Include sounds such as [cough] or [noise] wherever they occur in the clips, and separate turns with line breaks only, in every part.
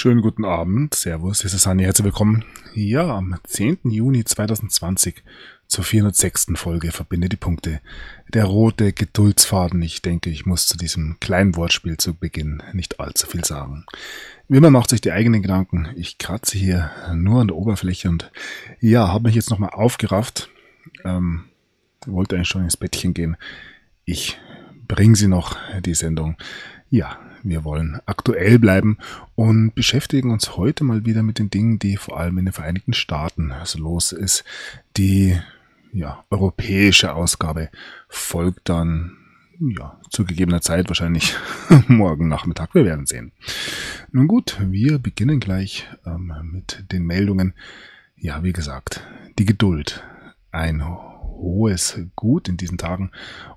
Schönen guten Abend, Servus, hier ist Sani, herzlich willkommen. Ja, am 10. Juni 2020 zur 406. Folge Verbinde die Punkte. Der rote Geduldsfaden, ich denke, ich muss zu diesem kleinen Wortspiel zu Beginn nicht allzu viel sagen. Wie immer macht sich die eigenen Gedanken. Ich kratze hier nur an der Oberfläche und ja, habe mich jetzt nochmal aufgerafft. Ähm, wollte eigentlich schon ins Bettchen gehen. Ich bringe sie noch, die Sendung. Ja, wir wollen aktuell bleiben und beschäftigen uns heute mal wieder mit den Dingen, die vor allem in den Vereinigten Staaten so los ist. Die ja, europäische Ausgabe folgt dann ja, zu gegebener Zeit wahrscheinlich [laughs] morgen Nachmittag. Wir werden sehen. Nun gut, wir beginnen gleich ähm, mit den Meldungen. Ja, wie gesagt, die Geduld. Ein hohes Gut in diesen Tagen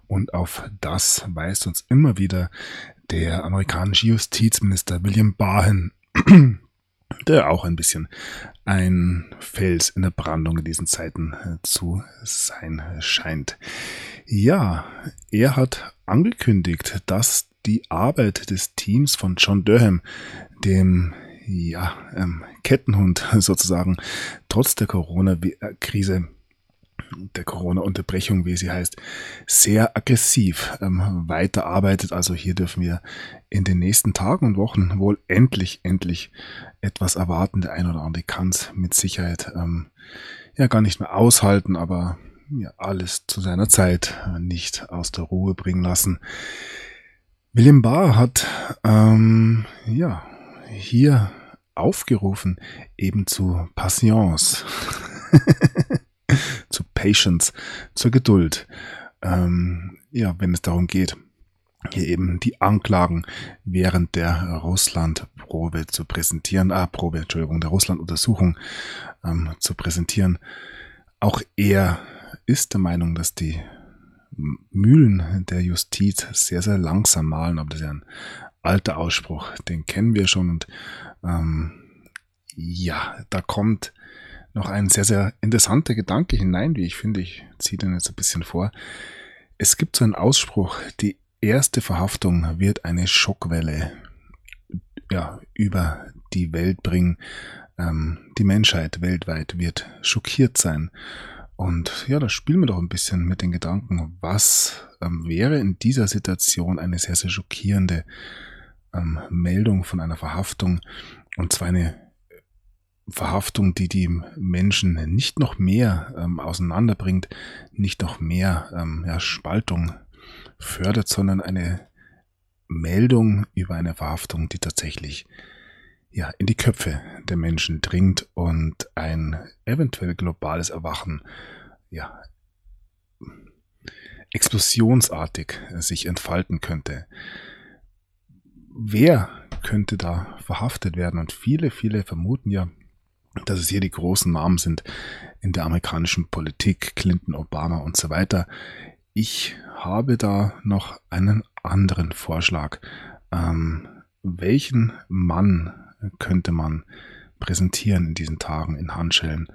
und auf das weist uns immer wieder der amerikanische Justizminister William Barr [clears throat] der auch ein bisschen ein Fels in der Brandung in diesen Zeiten äh, zu sein scheint. Ja, er hat angekündigt, dass die Arbeit des Teams von John Durham, dem ja, ähm, Kettenhund [laughs] sozusagen, trotz der Corona-Krise der Corona-Unterbrechung, wie sie heißt, sehr aggressiv ähm, weiterarbeitet. Also hier dürfen wir in den nächsten Tagen und Wochen wohl endlich, endlich etwas erwarten. Der ein oder andere kann es mit Sicherheit ähm, ja gar nicht mehr aushalten, aber ja, alles zu seiner Zeit nicht aus der Ruhe bringen lassen. William Barr hat ähm, ja hier aufgerufen, eben zu Patience. [laughs] Patience, zur Geduld. Ähm, ja, wenn es darum geht, hier eben die Anklagen während der Russland-Probe zu präsentieren, ah, Probe, Entschuldigung, der Russland-Untersuchung ähm, zu präsentieren. Auch er ist der Meinung, dass die Mühlen der Justiz sehr, sehr langsam malen, aber das ist ja ein alter Ausspruch, den kennen wir schon und ähm, ja, da kommt noch ein sehr, sehr interessanter Gedanke hinein, wie ich finde. Ich ziehe den jetzt ein bisschen vor. Es gibt so einen Ausspruch, die erste Verhaftung wird eine Schockwelle ja, über die Welt bringen. Ähm, die Menschheit weltweit wird schockiert sein. Und ja, da spielen wir doch ein bisschen mit den Gedanken, was ähm, wäre in dieser Situation eine sehr, sehr schockierende ähm, Meldung von einer Verhaftung. Und zwar eine Verhaftung, die die Menschen nicht noch mehr ähm, auseinanderbringt, nicht noch mehr ähm, ja, Spaltung fördert, sondern eine Meldung über eine Verhaftung, die tatsächlich ja, in die Köpfe der Menschen dringt und ein eventuell globales Erwachen ja, explosionsartig sich entfalten könnte. Wer könnte da verhaftet werden? Und viele, viele vermuten ja, dass es hier die großen Namen sind in der amerikanischen Politik, Clinton, Obama und so weiter. Ich habe da noch einen anderen Vorschlag. Ähm, welchen Mann könnte man präsentieren in diesen Tagen in Handschellen?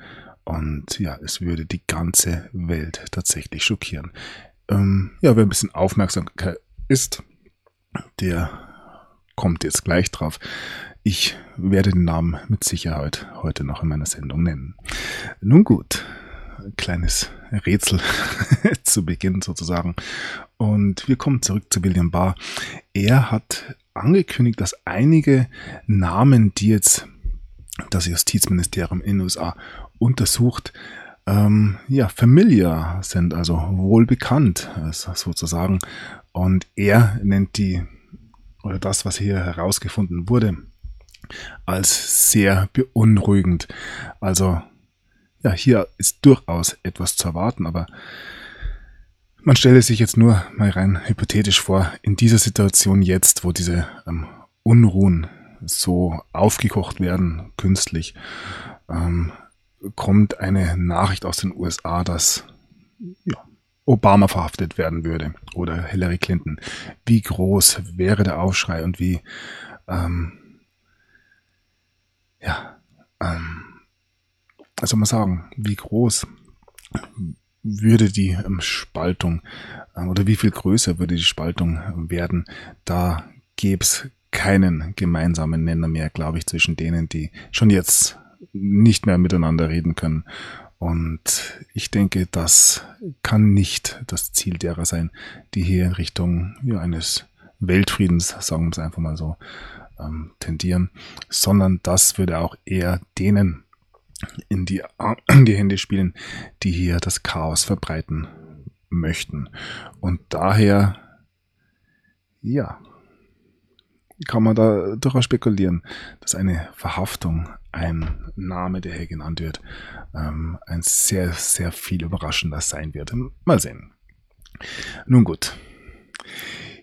Und ja, es würde die ganze Welt tatsächlich schockieren. Ähm, ja, wer ein bisschen Aufmerksamkeit ist, der kommt jetzt gleich drauf. Ich werde den Namen mit Sicherheit heute noch in meiner Sendung nennen. Nun gut, kleines Rätsel [laughs] zu Beginn sozusagen. Und wir kommen zurück zu William Barr. Er hat angekündigt, dass einige Namen, die jetzt das Justizministerium in den USA untersucht, ähm, ja, familiar sind, also wohl bekannt sozusagen. Und er nennt die, oder das, was hier herausgefunden wurde, als sehr beunruhigend. Also ja, hier ist durchaus etwas zu erwarten, aber man stelle sich jetzt nur mal rein hypothetisch vor, in dieser Situation jetzt, wo diese ähm, Unruhen so aufgekocht werden, künstlich, ähm, kommt eine Nachricht aus den USA, dass ja, Obama verhaftet werden würde oder Hillary Clinton. Wie groß wäre der Aufschrei und wie ähm, ja, ähm, was soll sagen, wie groß würde die ähm, Spaltung äh, oder wie viel größer würde die Spaltung werden, da gäbe es keinen gemeinsamen Nenner mehr, glaube ich, zwischen denen, die schon jetzt nicht mehr miteinander reden können. Und ich denke, das kann nicht das Ziel derer sein, die hier in Richtung ja, eines Weltfriedens, sagen wir es einfach mal so, ähm, tendieren, sondern das würde auch eher denen in die, in die Hände spielen, die hier das Chaos verbreiten möchten. Und daher, ja, kann man da durchaus spekulieren, dass eine Verhaftung, ein Name, der hier genannt wird, ähm, ein sehr, sehr viel überraschender sein wird. Mal sehen. Nun gut.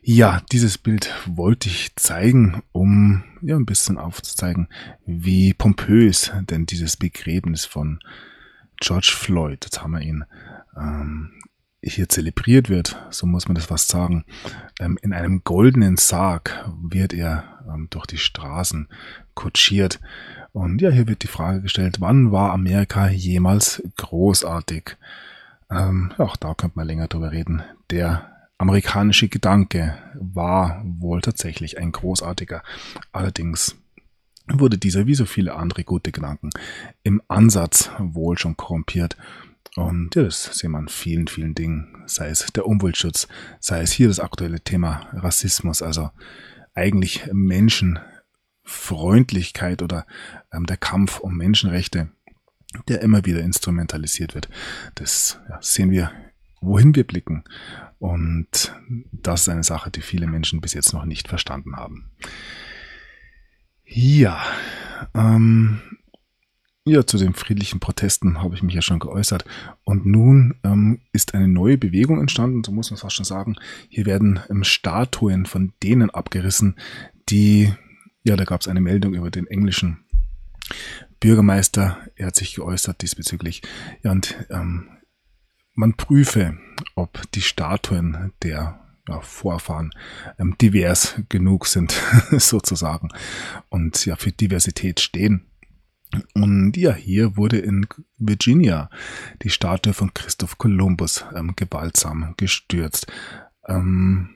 Ja, dieses Bild wollte ich zeigen, um ja ein bisschen aufzuzeigen, wie pompös denn dieses Begräbnis von George Floyd, jetzt haben wir ihn, ähm, hier zelebriert wird, so muss man das fast sagen. Ähm, in einem goldenen Sarg wird er ähm, durch die Straßen kutschiert. Und ja, hier wird die Frage gestellt, wann war Amerika jemals großartig? Ähm, auch da könnte man länger drüber reden. Der amerikanische Gedanke war wohl tatsächlich ein großartiger. Allerdings wurde dieser wie so viele andere gute Gedanken im Ansatz wohl schon korrumpiert. Und ja, das sehen wir an vielen, vielen Dingen, sei es der Umweltschutz, sei es hier das aktuelle Thema Rassismus, also eigentlich Menschenfreundlichkeit oder ähm, der Kampf um Menschenrechte, der immer wieder instrumentalisiert wird. Das ja, sehen wir, wohin wir blicken. Und das ist eine Sache, die viele Menschen bis jetzt noch nicht verstanden haben. Ja, ähm, ja, zu den friedlichen Protesten habe ich mich ja schon geäußert. Und nun ähm, ist eine neue Bewegung entstanden, so muss man fast schon sagen. Hier werden ähm, Statuen von denen abgerissen, die, ja, da gab es eine Meldung über den englischen Bürgermeister. Er hat sich geäußert diesbezüglich. Ja, und ähm, man prüfe, ob die Statuen der ja, Vorfahren ähm, divers genug sind, [laughs] sozusagen, und ja für Diversität stehen. Und ja, hier wurde in Virginia die Statue von Christoph Kolumbus ähm, gewaltsam gestürzt. Ähm,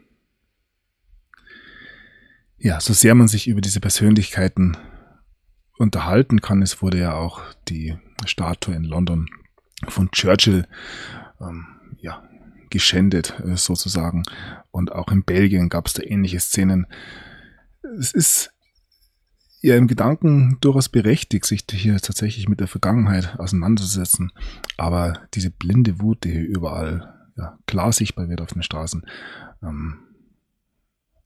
ja, so sehr man sich über diese Persönlichkeiten unterhalten kann, es wurde ja auch die Statue in London von Churchill ähm, ja, geschändet äh, sozusagen. Und auch in Belgien gab es da ähnliche Szenen. Es ist ja im Gedanken durchaus berechtigt, sich hier tatsächlich mit der Vergangenheit auseinanderzusetzen. Aber diese blinde Wut, die hier überall ja, klar sichtbar wird auf den Straßen, ähm,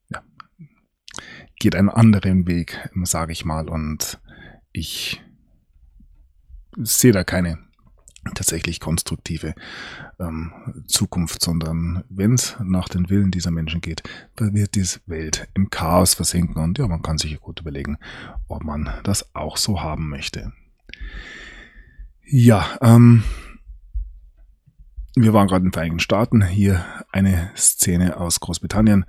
ja, geht einen anderen Weg, sage ich mal. Und ich sehe da keine tatsächlich konstruktive ähm, Zukunft, sondern wenn es nach den Willen dieser Menschen geht, dann wird diese Welt im Chaos versinken und ja, man kann sich gut überlegen, ob man das auch so haben möchte. Ja, ähm, wir waren gerade in den Vereinigten Staaten, hier eine Szene aus Großbritannien,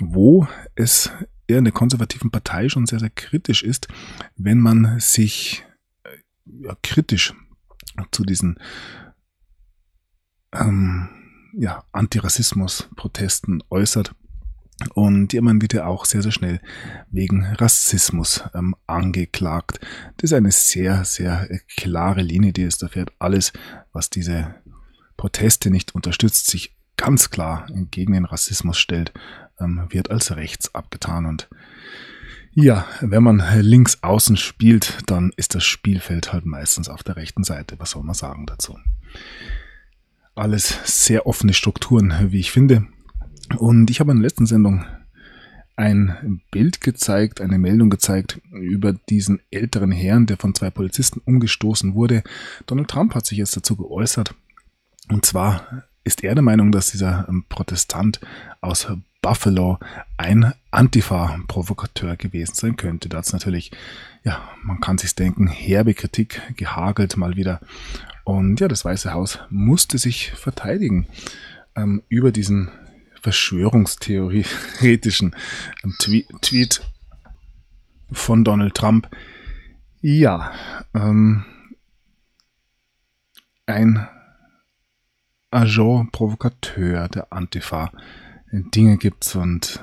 wo es eher in der konservativen Partei schon sehr, sehr kritisch ist, wenn man sich äh, ja, kritisch zu diesen ähm, ja, Antirassismus-Protesten äußert. Und jemand wird ja auch sehr, sehr schnell wegen Rassismus ähm, angeklagt. Das ist eine sehr, sehr klare Linie, die es da fährt. Alles, was diese Proteste nicht unterstützt, sich ganz klar gegen den Rassismus stellt, ähm, wird als rechts abgetan. Und ja, wenn man links außen spielt, dann ist das Spielfeld halt meistens auf der rechten Seite. Was soll man sagen dazu? Alles sehr offene Strukturen, wie ich finde. Und ich habe in der letzten Sendung ein Bild gezeigt, eine Meldung gezeigt über diesen älteren Herrn, der von zwei Polizisten umgestoßen wurde. Donald Trump hat sich jetzt dazu geäußert. Und zwar ist er der Meinung, dass dieser Protestant aus Buffalo ein Antifa-Provokateur gewesen sein könnte. Da hat es natürlich, ja, man kann sich denken, herbe Kritik gehagelt mal wieder. Und ja, das Weiße Haus musste sich verteidigen ähm, über diesen verschwörungstheoretischen ähm, Tweet, Tweet von Donald Trump. Ja, ähm, ein Agent Provokateur der Antifa Dinge gibt und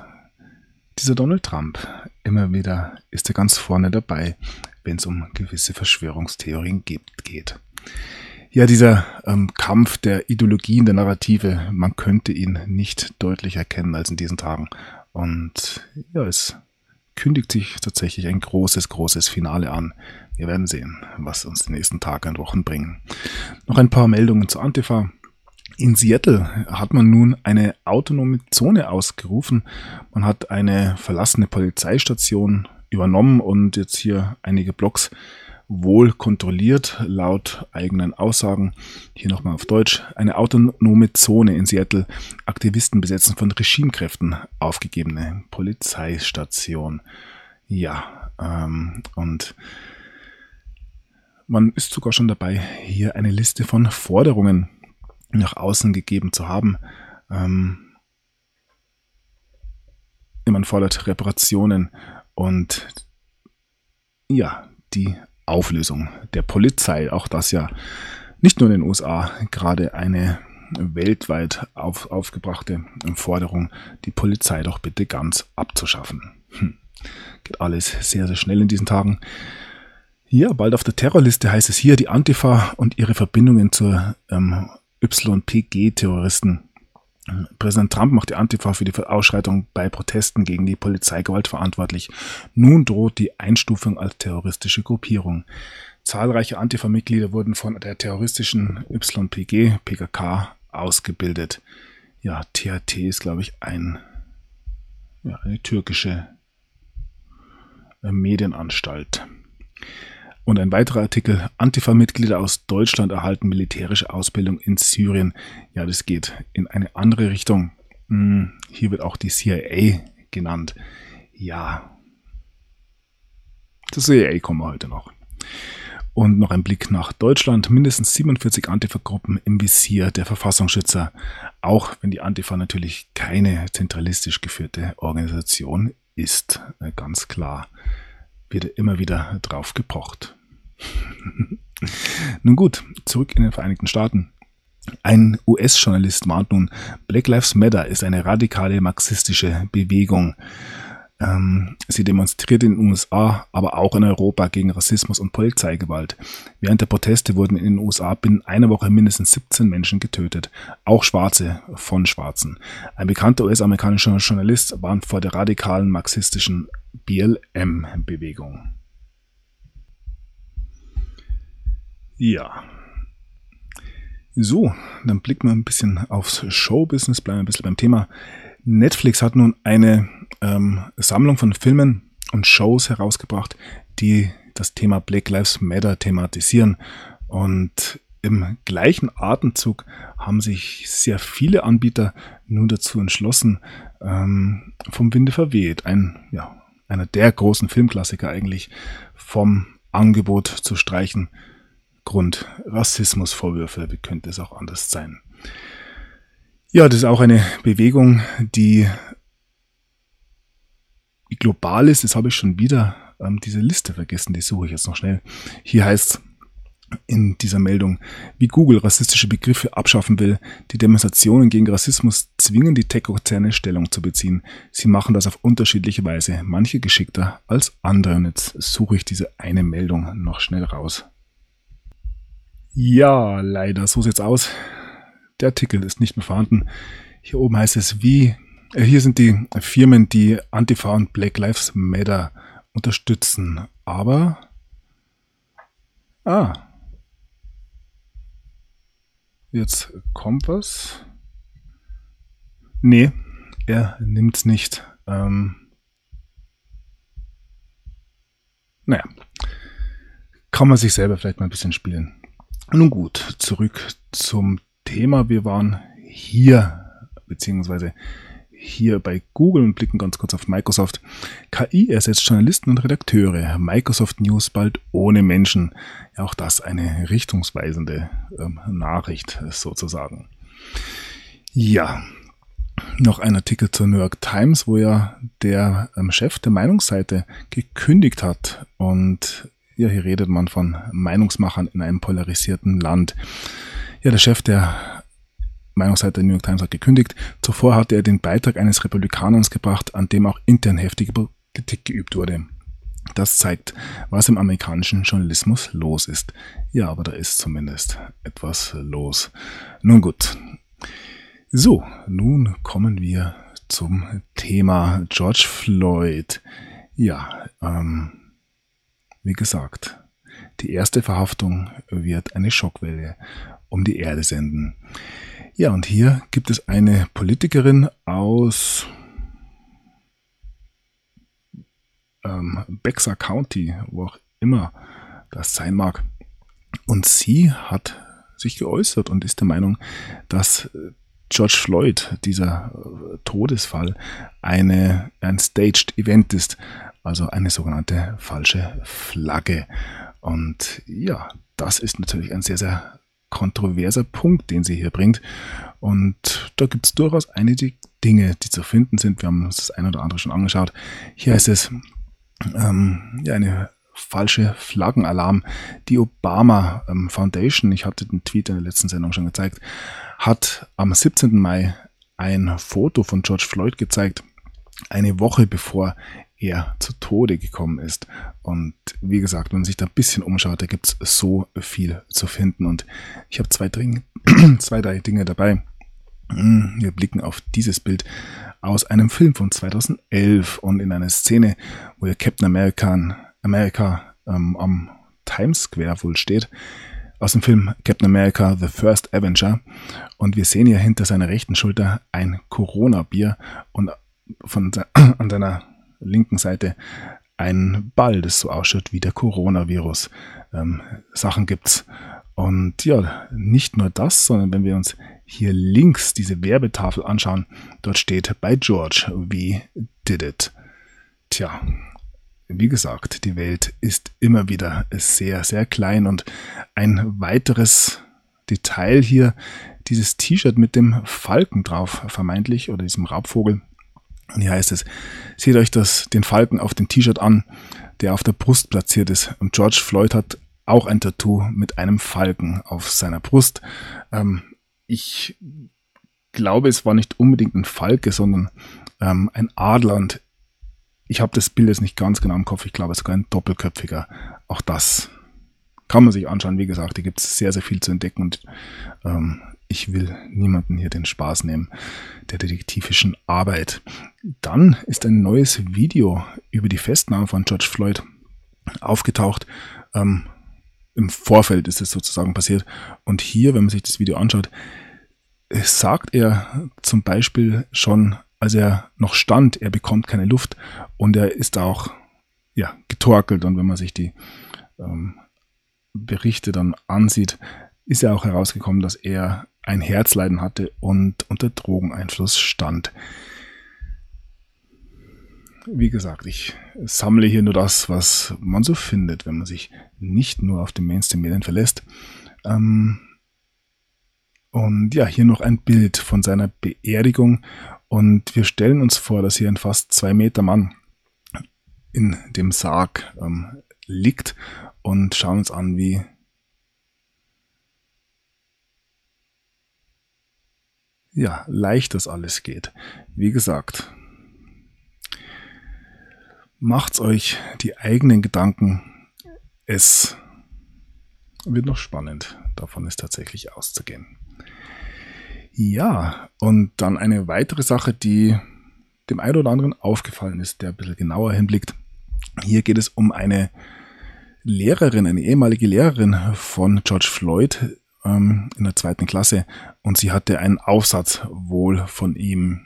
Dieser Donald Trump, immer wieder ist er ganz vorne dabei, wenn es um gewisse Verschwörungstheorien geht. Ja, dieser ähm, Kampf der Ideologien, der Narrative, man könnte ihn nicht deutlich erkennen als in diesen Tagen. Und ja, es kündigt sich tatsächlich ein großes, großes Finale an. Wir werden sehen, was uns die nächsten Tage und Wochen bringen. Noch ein paar Meldungen zu Antifa. In Seattle hat man nun eine autonome Zone ausgerufen. Man hat eine verlassene Polizeistation übernommen und jetzt hier einige Blocks wohl kontrolliert, laut eigenen Aussagen. Hier nochmal auf Deutsch. Eine autonome Zone in Seattle. Aktivisten besetzen von Regimekräften aufgegebene Polizeistation. Ja, ähm, und man ist sogar schon dabei, hier eine Liste von Forderungen nach außen gegeben zu haben. Ähm, man fordert Reparationen und ja, die Auflösung der Polizei. Auch das ja nicht nur in den USA gerade eine weltweit auf, aufgebrachte Forderung, die Polizei doch bitte ganz abzuschaffen. Hm. Geht alles sehr, sehr schnell in diesen Tagen. Ja, bald auf der Terrorliste heißt es hier, die Antifa und ihre Verbindungen zur ähm, YPG-Terroristen. Präsident Trump macht die Antifa für die Ausschreitung bei Protesten gegen die Polizeigewalt verantwortlich. Nun droht die Einstufung als terroristische Gruppierung. Zahlreiche Antifa-Mitglieder wurden von der terroristischen YPG, PKK, ausgebildet. Ja, THT ist, glaube ich, ein, ja, eine türkische äh, Medienanstalt. Und ein weiterer Artikel, Antifa-Mitglieder aus Deutschland erhalten militärische Ausbildung in Syrien. Ja, das geht in eine andere Richtung. Hm, hier wird auch die CIA genannt. Ja, zur CIA kommen wir heute noch. Und noch ein Blick nach Deutschland. Mindestens 47 Antifa-Gruppen im Visier der Verfassungsschützer. Auch wenn die Antifa natürlich keine zentralistisch geführte Organisation ist. Ganz klar. Wird immer wieder drauf gepocht. [laughs] nun gut, zurück in den Vereinigten Staaten. Ein US-Journalist warnt nun, Black Lives Matter ist eine radikale marxistische Bewegung. Ähm, sie demonstriert in den USA, aber auch in Europa gegen Rassismus und Polizeigewalt. Während der Proteste wurden in den USA binnen einer Woche mindestens 17 Menschen getötet, auch Schwarze von Schwarzen. Ein bekannter US-amerikanischer Journalist warnt vor der radikalen marxistischen BLM-Bewegung. Ja. So, dann blicken wir ein bisschen aufs Showbusiness, bleiben ein bisschen beim Thema. Netflix hat nun eine ähm, Sammlung von Filmen und Shows herausgebracht, die das Thema Black Lives Matter thematisieren. Und im gleichen Atemzug haben sich sehr viele Anbieter nun dazu entschlossen, ähm, vom Winde verweht, ein, ja, einer der großen Filmklassiker eigentlich, vom Angebot zu streichen Grund Rassismusvorwürfe, wie könnte es auch anders sein? Ja, das ist auch eine Bewegung, die global ist. Das habe ich schon wieder ähm, diese Liste vergessen, die suche ich jetzt noch schnell. Hier heißt in dieser Meldung, wie Google rassistische Begriffe abschaffen will. Die Demonstrationen gegen Rassismus zwingen die Tech-Konzerne Stellung zu beziehen. Sie machen das auf unterschiedliche Weise, manche geschickter als andere. Und jetzt suche ich diese eine Meldung noch schnell raus. Ja, leider, so sieht's aus. Der Artikel ist nicht mehr vorhanden. Hier oben heißt es, wie, äh, hier sind die Firmen, die Antifa und Black Lives Matter unterstützen. Aber, ah, jetzt kommt was. Nee, er nimmt's nicht. Ähm, naja, kann man sich selber vielleicht mal ein bisschen spielen. Nun gut, zurück zum Thema. Wir waren hier, beziehungsweise hier bei Google und blicken ganz kurz auf Microsoft. KI ersetzt Journalisten und Redakteure. Microsoft News bald ohne Menschen. Ja, auch das eine richtungsweisende ähm, Nachricht sozusagen. Ja, noch ein Artikel zur New York Times, wo ja der ähm, Chef der Meinungsseite gekündigt hat und ja, hier redet man von Meinungsmachern in einem polarisierten Land. Ja, der Chef der Meinungsseite der New York Times hat gekündigt. Zuvor hatte er den Beitrag eines Republikaners gebracht, an dem auch intern heftige Kritik geübt wurde. Das zeigt, was im amerikanischen Journalismus los ist. Ja, aber da ist zumindest etwas los. Nun gut. So, nun kommen wir zum Thema George Floyd. Ja, ähm, wie gesagt, die erste Verhaftung wird eine Schockwelle um die Erde senden. Ja, und hier gibt es eine Politikerin aus ähm, Bexar County, wo auch immer das sein mag. Und sie hat sich geäußert und ist der Meinung, dass George Floyd, dieser äh, Todesfall, eine, ein Staged Event ist, also eine sogenannte falsche Flagge. Und ja, das ist natürlich ein sehr, sehr kontroverser Punkt, den sie hier bringt. Und da gibt es durchaus einige Dinge, die zu finden sind. Wir haben uns das ein oder andere schon angeschaut. Hier heißt es, ähm, ja, eine falsche Flaggenalarm. Die Obama ähm, Foundation, ich hatte den Tweet in der letzten Sendung schon gezeigt, hat am 17. Mai ein Foto von George Floyd gezeigt, eine Woche bevor er zu Tode gekommen ist. Und wie gesagt, wenn man sich da ein bisschen umschaut, da gibt es so viel zu finden. Und ich habe zwei, [clears throat] zwei, drei Dinge dabei. Hm, wir blicken auf dieses Bild aus einem Film von 2011 und in einer Szene, wo Captain America, America ähm, am Times Square wohl steht, aus dem Film Captain America The First Avenger. Und wir sehen hier hinter seiner rechten Schulter ein Corona-Bier und von, [clears throat] an seiner linken Seite ein Ball, das so ausschaut wie der Coronavirus. Ähm, Sachen gibt's. Und ja, nicht nur das, sondern wenn wir uns hier links diese Werbetafel anschauen, dort steht bei George, we did it. Tja, wie gesagt, die Welt ist immer wieder sehr, sehr klein und ein weiteres Detail hier, dieses T-Shirt mit dem Falken drauf, vermeintlich, oder diesem Raubvogel. Und hier heißt es, seht euch das, den Falken auf dem T-Shirt an, der auf der Brust platziert ist. Und George Floyd hat auch ein Tattoo mit einem Falken auf seiner Brust. Ähm, ich glaube, es war nicht unbedingt ein Falke, sondern ähm, ein Adler. Und ich habe das Bild jetzt nicht ganz genau im Kopf. Ich glaube, sogar ein doppelköpfiger. Auch das kann man sich anschauen. Wie gesagt, hier gibt es sehr, sehr viel zu entdecken. Und ähm, ich will niemanden hier den Spaß nehmen der detektivischen Arbeit. Dann ist ein neues Video über die Festnahme von George Floyd aufgetaucht. Ähm, im Vorfeld ist es sozusagen passiert. Und hier, wenn man sich das Video anschaut, sagt er zum Beispiel schon, als er noch stand, er bekommt keine Luft und er ist auch ja, getorkelt. Und wenn man sich die ähm, Berichte dann ansieht, ist ja auch herausgekommen, dass er ein Herzleiden hatte und unter Drogeneinfluss stand wie gesagt, ich sammle hier nur das, was man so findet, wenn man sich nicht nur auf den Mainstream-Medien verlässt. Ähm und ja, hier noch ein Bild von seiner Beerdigung. Und wir stellen uns vor, dass hier ein fast zwei Meter Mann in dem Sarg ähm, liegt und schauen uns an, wie ja, leicht das alles geht. Wie gesagt, Macht's euch die eigenen Gedanken. Es wird noch spannend. Davon ist tatsächlich auszugehen. Ja, und dann eine weitere Sache, die dem einen oder anderen aufgefallen ist, der ein bisschen genauer hinblickt. Hier geht es um eine Lehrerin, eine ehemalige Lehrerin von George Floyd ähm, in der zweiten Klasse und sie hatte einen Aufsatz wohl von ihm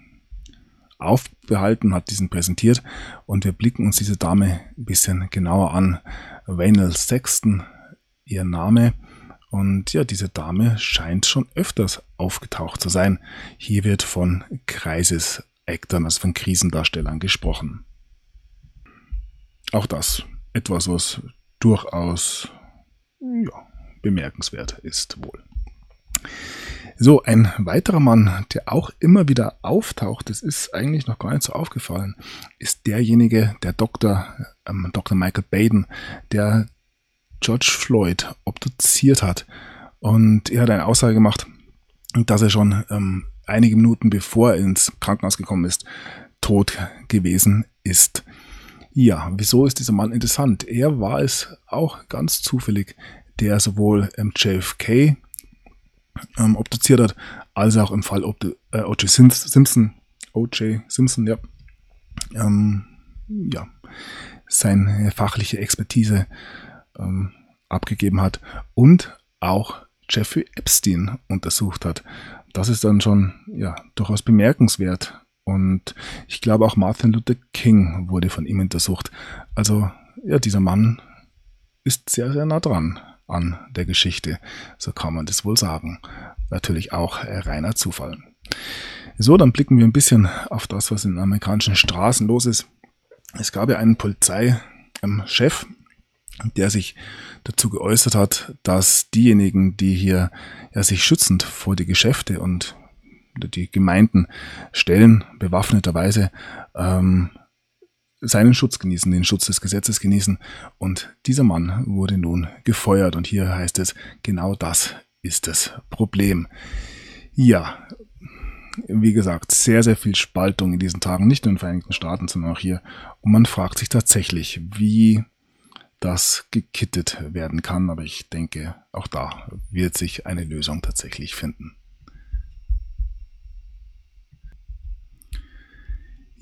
aufbehalten, hat diesen präsentiert und wir blicken uns diese Dame ein bisschen genauer an. Waynel Sexton, ihr Name. Und ja, diese Dame scheint schon öfters aufgetaucht zu sein. Hier wird von Crisis Actern, also von Krisendarstellern gesprochen. Auch das etwas, was durchaus ja, bemerkenswert ist wohl. So, ein weiterer Mann, der auch immer wieder auftaucht, das ist eigentlich noch gar nicht so aufgefallen, ist derjenige, der Dr. Ähm, Dr. Michael Baden, der George Floyd obduziert hat. Und er hat eine Aussage gemacht, dass er schon ähm, einige Minuten bevor er ins Krankenhaus gekommen ist, tot gewesen ist. Ja, wieso ist dieser Mann interessant? Er war es auch ganz zufällig, der sowohl ähm, JFK ähm, obduziert hat, als auch im Fall äh, O.J. Simpson, O.J. Simpson, ja, ähm, ja, seine fachliche Expertise ähm, abgegeben hat und auch Jeffrey Epstein untersucht hat. Das ist dann schon ja durchaus bemerkenswert. Und ich glaube auch Martin Luther King wurde von ihm untersucht. Also ja, dieser Mann ist sehr, sehr nah dran an der Geschichte. So kann man das wohl sagen. Natürlich auch äh, reiner Zufall. So, dann blicken wir ein bisschen auf das, was in amerikanischen Straßen los ist. Es gab ja einen Polizeichef, der sich dazu geäußert hat, dass diejenigen, die hier ja, sich schützend vor die Geschäfte und die Gemeinden stellen, bewaffneterweise, ähm, seinen Schutz genießen, den Schutz des Gesetzes genießen. Und dieser Mann wurde nun gefeuert. Und hier heißt es, genau das ist das Problem. Ja, wie gesagt, sehr, sehr viel Spaltung in diesen Tagen, nicht nur in den Vereinigten Staaten, sondern auch hier. Und man fragt sich tatsächlich, wie das gekittet werden kann. Aber ich denke, auch da wird sich eine Lösung tatsächlich finden.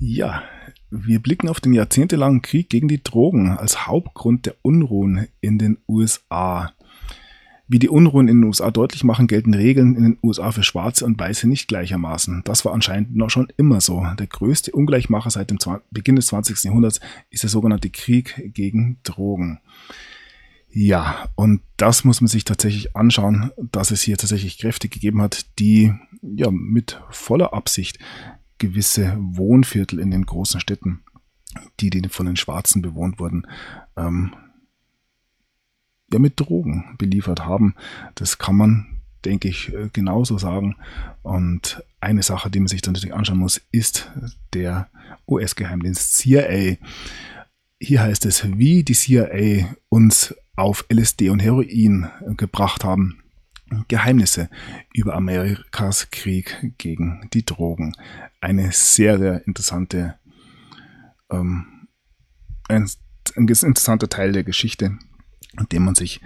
Ja, wir blicken auf den jahrzehntelangen Krieg gegen die Drogen als Hauptgrund der Unruhen in den USA. Wie die Unruhen in den USA deutlich machen, gelten Regeln in den USA für Schwarze und Weiße nicht gleichermaßen. Das war anscheinend noch schon immer so. Der größte Ungleichmacher seit dem Beginn des 20. Jahrhunderts ist der sogenannte Krieg gegen Drogen. Ja, und das muss man sich tatsächlich anschauen, dass es hier tatsächlich Kräfte gegeben hat, die ja mit voller Absicht gewisse Wohnviertel in den großen Städten, die, von den Schwarzen bewohnt wurden, ähm, ja mit Drogen beliefert haben. Das kann man, denke ich, äh, genauso sagen. Und eine Sache, die man sich dann natürlich anschauen muss, ist der US-Geheimdienst CIA. Hier heißt es, wie die CIA uns auf LSD und Heroin gebracht haben. Geheimnisse über Amerikas Krieg gegen die Drogen. Eine sehr, sehr interessante, ähm, ein, ein interessanter Teil der Geschichte den man sich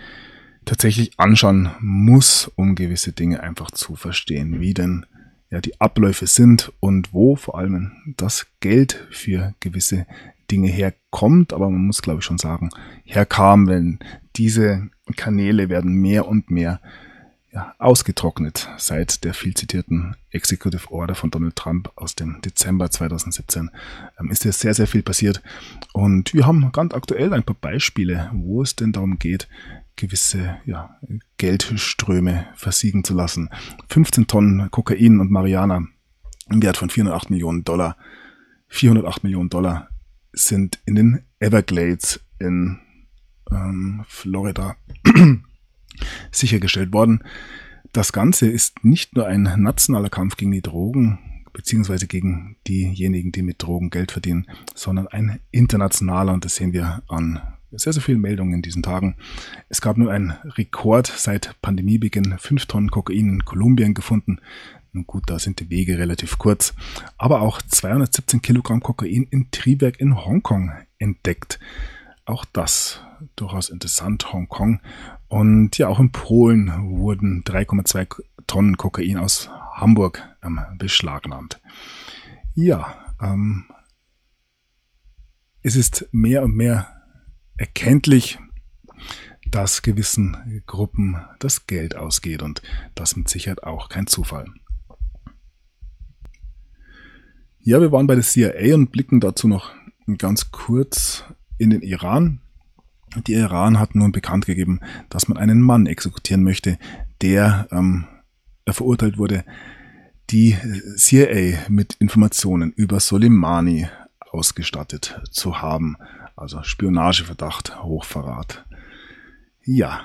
tatsächlich anschauen muss, um gewisse Dinge einfach zu verstehen, wie denn ja die Abläufe sind und wo vor allem das Geld für gewisse Dinge herkommt, aber man muss glaube ich schon sagen, herkam, wenn diese Kanäle werden mehr und mehr ja, ausgetrocknet seit der viel zitierten Executive Order von Donald Trump aus dem Dezember 2017 ähm, ist ja sehr, sehr viel passiert. Und wir haben ganz aktuell ein paar Beispiele, wo es denn darum geht, gewisse ja, Geldströme versiegen zu lassen. 15 Tonnen Kokain und Mariana im Wert von 408 Millionen Dollar. 408 Millionen Dollar sind in den Everglades in ähm, Florida [clears throat] sichergestellt worden. Das Ganze ist nicht nur ein nationaler Kampf gegen die Drogen, beziehungsweise gegen diejenigen, die mit Drogen Geld verdienen, sondern ein internationaler und das sehen wir an sehr, sehr vielen Meldungen in diesen Tagen. Es gab nur einen Rekord seit Pandemiebeginn, fünf Tonnen Kokain in Kolumbien gefunden. Nun gut, da sind die Wege relativ kurz. Aber auch 217 Kilogramm Kokain in Triebwerk in Hongkong entdeckt. Auch das durchaus interessant, Hongkong. Und ja, auch in Polen wurden 3,2 Tonnen Kokain aus Hamburg ähm, beschlagnahmt. Ja, ähm, es ist mehr und mehr erkenntlich, dass gewissen Gruppen das Geld ausgeht und das mit Sicherheit auch kein Zufall. Ja, wir waren bei der CIA und blicken dazu noch ganz kurz in den Iran. Die Iran hat nun bekannt gegeben, dass man einen Mann exekutieren möchte, der ähm, verurteilt wurde, die CIA mit Informationen über Soleimani ausgestattet zu haben. Also Spionageverdacht, Hochverrat. Ja.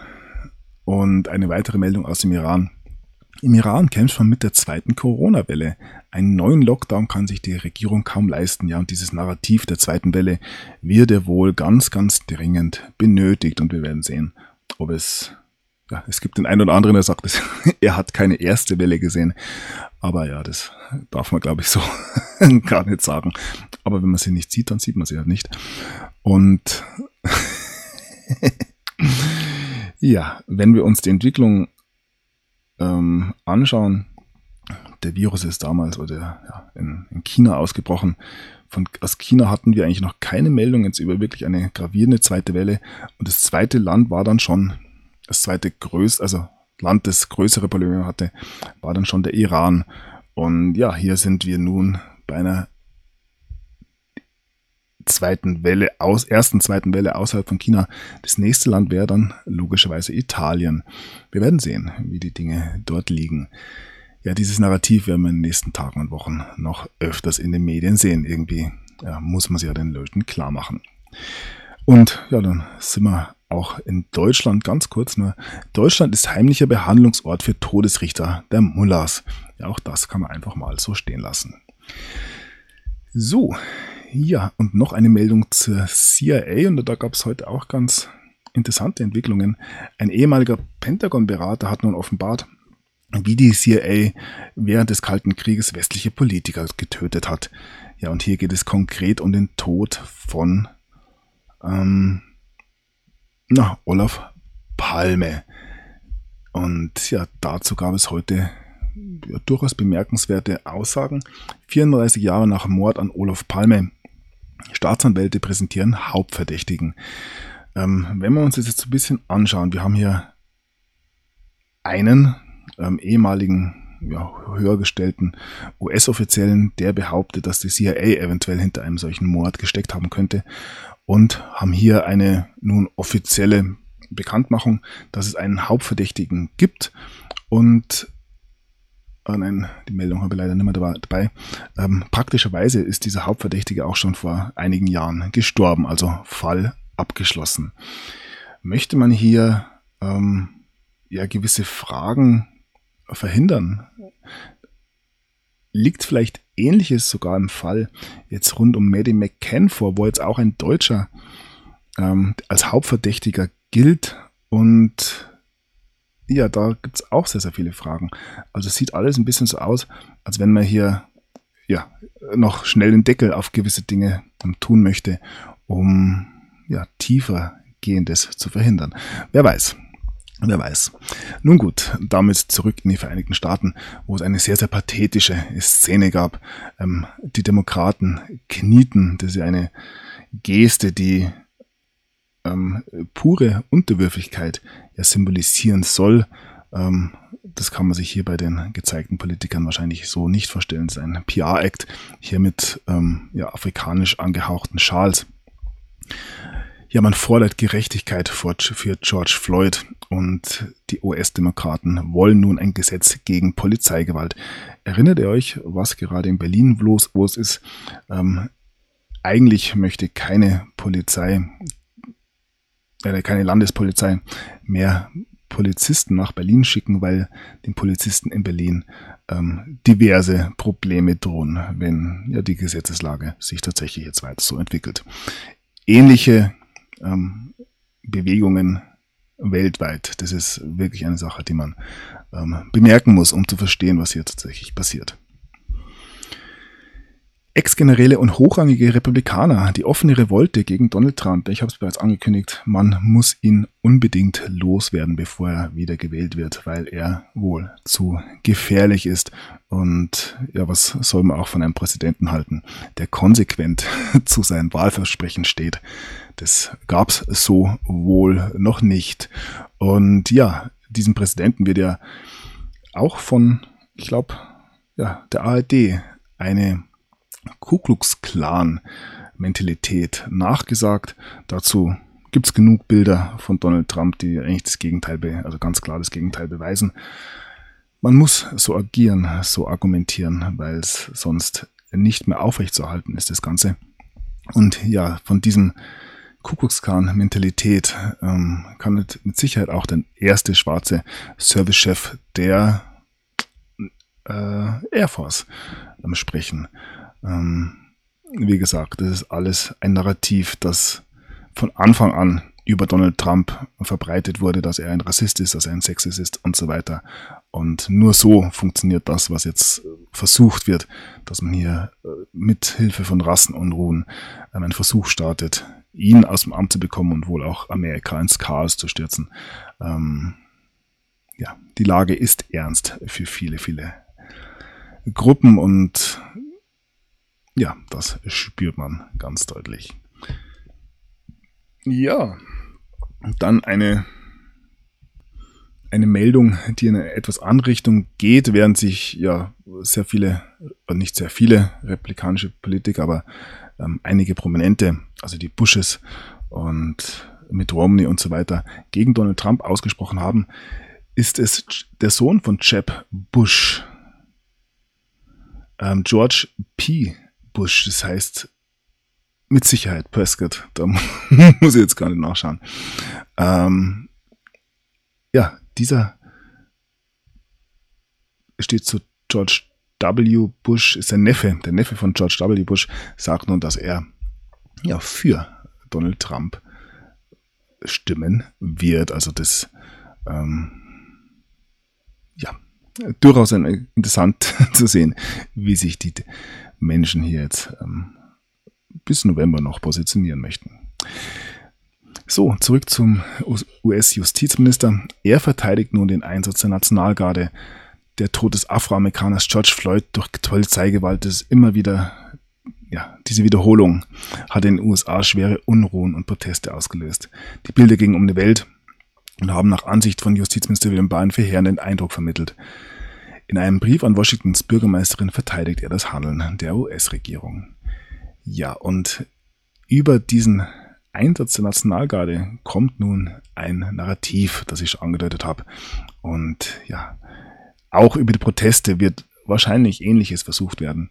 Und eine weitere Meldung aus dem Iran. Im Iran kämpft man mit der zweiten Corona-Welle. Einen neuen Lockdown kann sich die Regierung kaum leisten. Ja, und dieses Narrativ der zweiten Welle wird ja wohl ganz, ganz dringend benötigt. Und wir werden sehen, ob es ja, es gibt den einen oder anderen, der sagt, [laughs] er hat keine erste Welle gesehen. Aber ja, das darf man, glaube ich, so [laughs] gar nicht sagen. Aber wenn man sie nicht sieht, dann sieht man sie halt nicht. Und [laughs] ja, wenn wir uns die Entwicklung ähm, anschauen, der Virus ist damals oder ja, in, in China ausgebrochen. Von, aus China hatten wir eigentlich noch keine Meldung jetzt über wirklich eine gravierende zweite Welle. Und das zweite Land war dann schon das zweite größte, also Land, das größere Probleme hatte, war dann schon der Iran. Und ja, hier sind wir nun bei einer zweiten Welle aus, ersten, zweiten Welle außerhalb von China. Das nächste Land wäre dann logischerweise Italien. Wir werden sehen, wie die Dinge dort liegen. Ja, dieses Narrativ werden wir in den nächsten Tagen und Wochen noch öfters in den Medien sehen. Irgendwie ja, muss man sich ja den Leuten klar machen. Und ja, dann sind wir auch in Deutschland ganz kurz nur. Deutschland ist heimlicher Behandlungsort für Todesrichter der Mullahs. Ja, auch das kann man einfach mal so stehen lassen. So, ja, und noch eine Meldung zur CIA und da gab es heute auch ganz interessante Entwicklungen. Ein ehemaliger Pentagon-Berater hat nun offenbart, wie die CIA während des Kalten Krieges westliche Politiker getötet hat. Ja, und hier geht es konkret um den Tod von ähm, na, Olaf Palme. Und ja, dazu gab es heute ja, durchaus bemerkenswerte Aussagen. 34 Jahre nach Mord an Olaf Palme. Staatsanwälte präsentieren Hauptverdächtigen. Ähm, wenn wir uns das jetzt ein bisschen anschauen, wir haben hier einen ähm, ehemaligen ja, höhergestellten US-Offiziellen, der behauptet, dass die CIA eventuell hinter einem solchen Mord gesteckt haben könnte und haben hier eine nun offizielle Bekanntmachung, dass es einen Hauptverdächtigen gibt und oh nein, die Meldung habe ich leider nicht mehr dabei. Ähm, praktischerweise ist dieser Hauptverdächtige auch schon vor einigen Jahren gestorben, also Fall abgeschlossen. Möchte man hier ähm, ja gewisse Fragen verhindern? Liegt vielleicht Ähnliches sogar im Fall jetzt rund um Maddie McCann vor, wo jetzt auch ein Deutscher ähm, als Hauptverdächtiger gilt und ja, da gibt es auch sehr, sehr viele Fragen. Also es sieht alles ein bisschen so aus, als wenn man hier ja noch schnell den Deckel auf gewisse Dinge tun möchte, um ja tiefer gehendes zu verhindern. Wer weiß. Wer weiß. Nun gut, damit zurück in die Vereinigten Staaten, wo es eine sehr, sehr pathetische Szene gab. Ähm, die Demokraten knieten, das ist ja eine Geste, die ähm, pure Unterwürfigkeit ja symbolisieren soll. Ähm, das kann man sich hier bei den gezeigten Politikern wahrscheinlich so nicht vorstellen. Es ist ein PR-Act hier mit ähm, ja, afrikanisch angehauchten Schals. Ja, man fordert Gerechtigkeit für George Floyd und die US-Demokraten wollen nun ein Gesetz gegen Polizeigewalt. Erinnert ihr euch, was gerade in Berlin bloß los ist? Ähm, eigentlich möchte keine Polizei, äh, keine Landespolizei mehr Polizisten nach Berlin schicken, weil den Polizisten in Berlin ähm, diverse Probleme drohen, wenn ja die Gesetzeslage sich tatsächlich jetzt weiter so entwickelt. Ähnliche ähm, Bewegungen weltweit. Das ist wirklich eine Sache, die man ähm, bemerken muss, um zu verstehen, was hier tatsächlich passiert. Ex-Generäle und hochrangige Republikaner, die offene Revolte gegen Donald Trump. Ich habe es bereits angekündigt, man muss ihn unbedingt loswerden, bevor er wieder gewählt wird, weil er wohl zu gefährlich ist. Und ja, was soll man auch von einem Präsidenten halten, der konsequent [laughs] zu seinen Wahlversprechen steht? Das gab's so wohl noch nicht. Und ja, diesem Präsidenten wird ja auch von, ich glaube, ja, der ARD eine Ku Klux Klan Mentalität nachgesagt. Dazu gibt es genug Bilder von Donald Trump, die eigentlich das Gegenteil, also ganz klar das Gegenteil beweisen. Man muss so agieren, so argumentieren, weil es sonst nicht mehr aufrechtzuerhalten ist, das Ganze. Und ja, von diesem Kuckuckskan-Mentalität ähm, kann mit, mit Sicherheit auch der erste schwarze Servicechef der äh, Air Force ähm, sprechen. Ähm, wie gesagt, das ist alles ein Narrativ, das von Anfang an über Donald Trump verbreitet wurde, dass er ein Rassist ist, dass er ein Sexist ist und so weiter. Und nur so funktioniert das, was jetzt versucht wird, dass man hier äh, mit Hilfe von Rassenunruhen ähm, einen Versuch startet, ihn aus dem Amt zu bekommen und wohl auch Amerika ins Chaos zu stürzen. Ähm, ja, die Lage ist ernst für viele, viele Gruppen und ja, das spürt man ganz deutlich. Ja, dann eine, eine Meldung, die in eine etwas andere Richtung geht, während sich ja sehr viele, äh, nicht sehr viele republikanische Politiker, aber ähm, einige Prominente, also die Bushes und mit Romney und so weiter, gegen Donald Trump ausgesprochen haben, ist es der Sohn von Jeb Bush, ähm, George P. Bush, das heißt mit Sicherheit Prescott, da [laughs] muss ich jetzt gar nicht nachschauen. Ähm, ja, dieser steht zu George W. Bush, ist der Neffe, der Neffe von George W. Bush, sagt nun, dass er ja für Donald Trump stimmen wird. Also das ähm, ja durchaus interessant [laughs] zu sehen, wie sich die Menschen hier jetzt ähm, bis November noch positionieren möchten. So, zurück zum US-Justizminister. Er verteidigt nun den Einsatz der Nationalgarde. Der Tod des Afroamerikaners George Floyd durch Polizeigewalt ist immer wieder, ja, diese Wiederholung hat in den USA schwere Unruhen und Proteste ausgelöst. Die Bilder gingen um die Welt und haben nach Ansicht von Justizminister William Barr einen verheerenden Eindruck vermittelt. In einem Brief an Washingtons Bürgermeisterin verteidigt er das Handeln der US-Regierung. Ja, und über diesen Einsatz der Nationalgarde kommt nun ein Narrativ, das ich schon angedeutet habe. Und ja, auch über die Proteste wird wahrscheinlich Ähnliches versucht werden.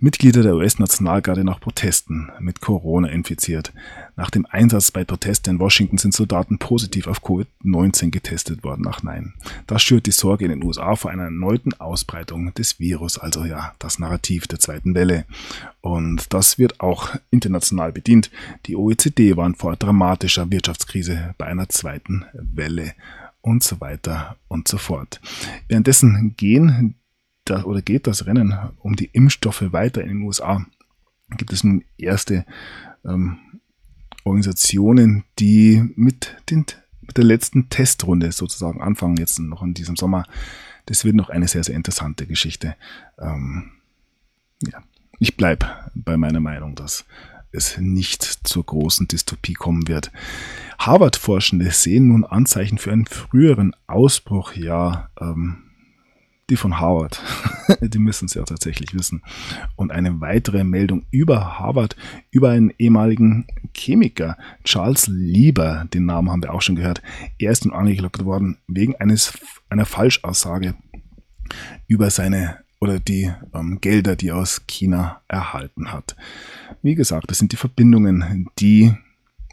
Mitglieder der US-Nationalgarde nach Protesten mit Corona infiziert. Nach dem Einsatz bei Protesten in Washington sind Soldaten positiv auf Covid-19 getestet worden. Ach nein. Das schürt die Sorge in den USA vor einer erneuten Ausbreitung des Virus, also ja, das Narrativ der zweiten Welle. Und das wird auch international bedient. Die OECD warnt vor dramatischer Wirtschaftskrise bei einer zweiten Welle und so weiter und so fort. Währenddessen gehen das, oder geht das Rennen um die Impfstoffe weiter in den USA, gibt es nun erste ähm, Organisationen, die mit, den, mit der letzten Testrunde sozusagen anfangen, jetzt noch in diesem Sommer. Das wird noch eine sehr, sehr interessante Geschichte. Ähm, ja. Ich bleibe bei meiner Meinung, dass es nicht zur großen Dystopie kommen wird. Harvard-Forschende sehen nun Anzeichen für einen früheren Ausbruch, ja, ähm, die von Harvard. [laughs] die müssen es ja tatsächlich wissen. Und eine weitere Meldung über Harvard, über einen ehemaligen Chemiker, Charles Lieber, den Namen haben wir auch schon gehört. Er ist nun angeklagt worden wegen eines, einer Falschaussage über seine oder die ähm, Gelder, die er aus China erhalten hat. Wie gesagt, das sind die Verbindungen, die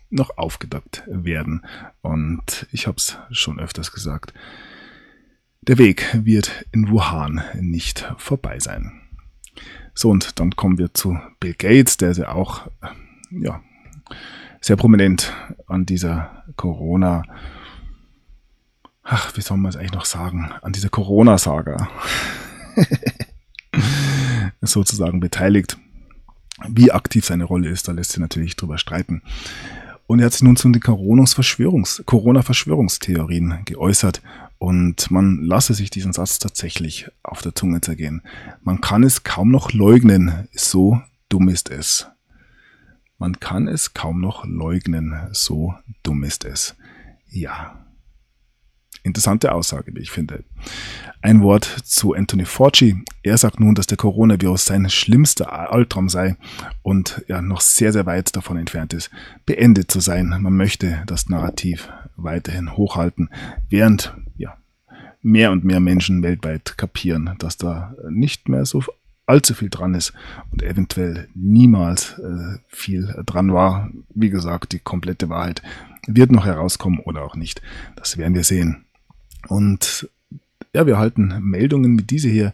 noch aufgedeckt werden. Und ich habe es schon öfters gesagt. Der Weg wird in Wuhan nicht vorbei sein. So, und dann kommen wir zu Bill Gates, der ist ja auch ja, sehr prominent an dieser Corona, ach, wie soll man es eigentlich noch sagen, an dieser Corona-Saga [laughs] sozusagen beteiligt. Wie aktiv seine Rolle ist, da lässt sich natürlich drüber streiten. Und er hat sich nun zu den Corona-Verschwörungstheorien geäußert und man lasse sich diesen Satz tatsächlich auf der Zunge zergehen. Man kann es kaum noch leugnen, so dumm ist es. Man kann es kaum noch leugnen, so dumm ist es. Ja. Interessante Aussage, wie ich finde. Ein Wort zu Anthony Fauci. Er sagt nun, dass der Coronavirus sein schlimmster Albtraum sei und ja noch sehr, sehr weit davon entfernt ist, beendet zu sein. Man möchte das Narrativ weiterhin hochhalten, während mehr und mehr Menschen weltweit kapieren, dass da nicht mehr so allzu viel dran ist und eventuell niemals äh, viel dran war. Wie gesagt, die komplette Wahrheit wird noch herauskommen oder auch nicht. Das werden wir sehen. Und ja, wir halten Meldungen mit dieser hier.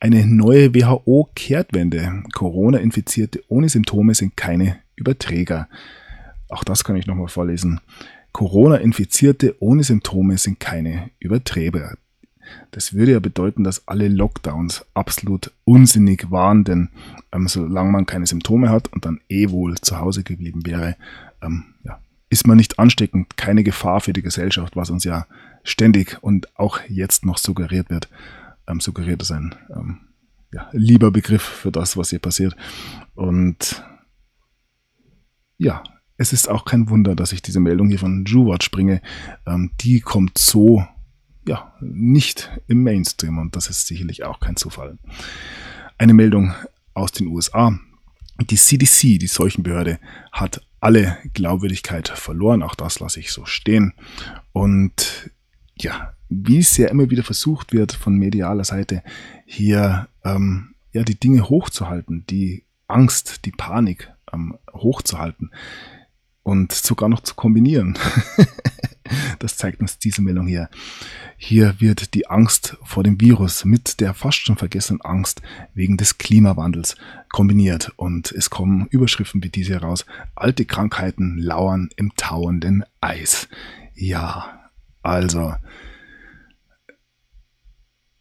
Eine neue WHO-Kehrtwende. Corona-Infizierte ohne Symptome sind keine Überträger. Auch das kann ich nochmal vorlesen. Corona-Infizierte ohne Symptome sind keine Überträger. Das würde ja bedeuten, dass alle Lockdowns absolut unsinnig waren, denn ähm, solange man keine Symptome hat und dann eh wohl zu Hause geblieben wäre, ähm, ja, ist man nicht ansteckend, keine Gefahr für die Gesellschaft, was uns ja ständig und auch jetzt noch suggeriert wird. Ähm, suggeriert ist ein ähm, ja, lieber Begriff für das, was hier passiert. Und ja, es ist auch kein Wunder, dass ich diese Meldung hier von Juwatch bringe. Ähm, die kommt so ja nicht im Mainstream und das ist sicherlich auch kein Zufall. Eine Meldung aus den USA. Die CDC, die Seuchenbehörde, hat alle Glaubwürdigkeit verloren. Auch das lasse ich so stehen. Und ja, wie es ja immer wieder versucht wird von medialer Seite, hier ähm, ja die Dinge hochzuhalten, die Angst, die Panik ähm, hochzuhalten und sogar noch zu kombinieren. [laughs] das zeigt uns diese Meldung hier. Hier wird die Angst vor dem Virus mit der fast schon vergessenen Angst wegen des Klimawandels kombiniert und es kommen Überschriften wie diese heraus. Alte Krankheiten lauern im tauenden Eis. Ja, also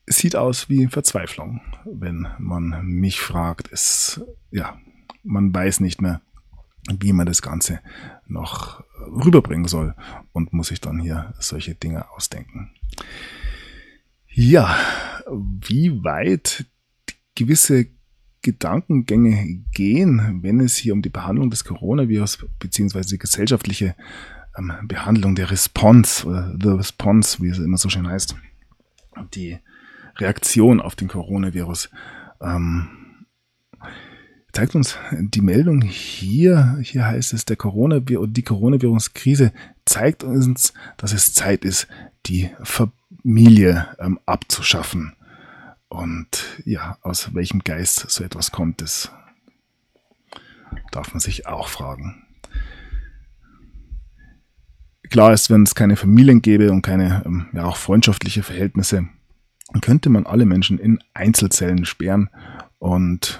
sieht aus wie Verzweiflung, wenn man mich fragt. Es, ja, man weiß nicht mehr, wie man das Ganze noch rüberbringen soll und muss sich dann hier solche Dinge ausdenken. Ja, wie weit gewisse Gedankengänge gehen, wenn es hier um die Behandlung des Coronavirus beziehungsweise die gesellschaftliche ähm, Behandlung der Response the Response, wie es immer so schön heißt, die Reaktion auf den Coronavirus ähm, zeigt uns die Meldung hier, hier heißt es, der Coronavirus, die Coronavirus-Krise zeigt uns, dass es Zeit ist, die Familie ähm, abzuschaffen. Und ja, aus welchem Geist so etwas kommt, das darf man sich auch fragen. Klar ist, wenn es keine Familien gäbe und keine ähm, ja, auch freundschaftliche Verhältnisse, könnte man alle Menschen in Einzelzellen sperren und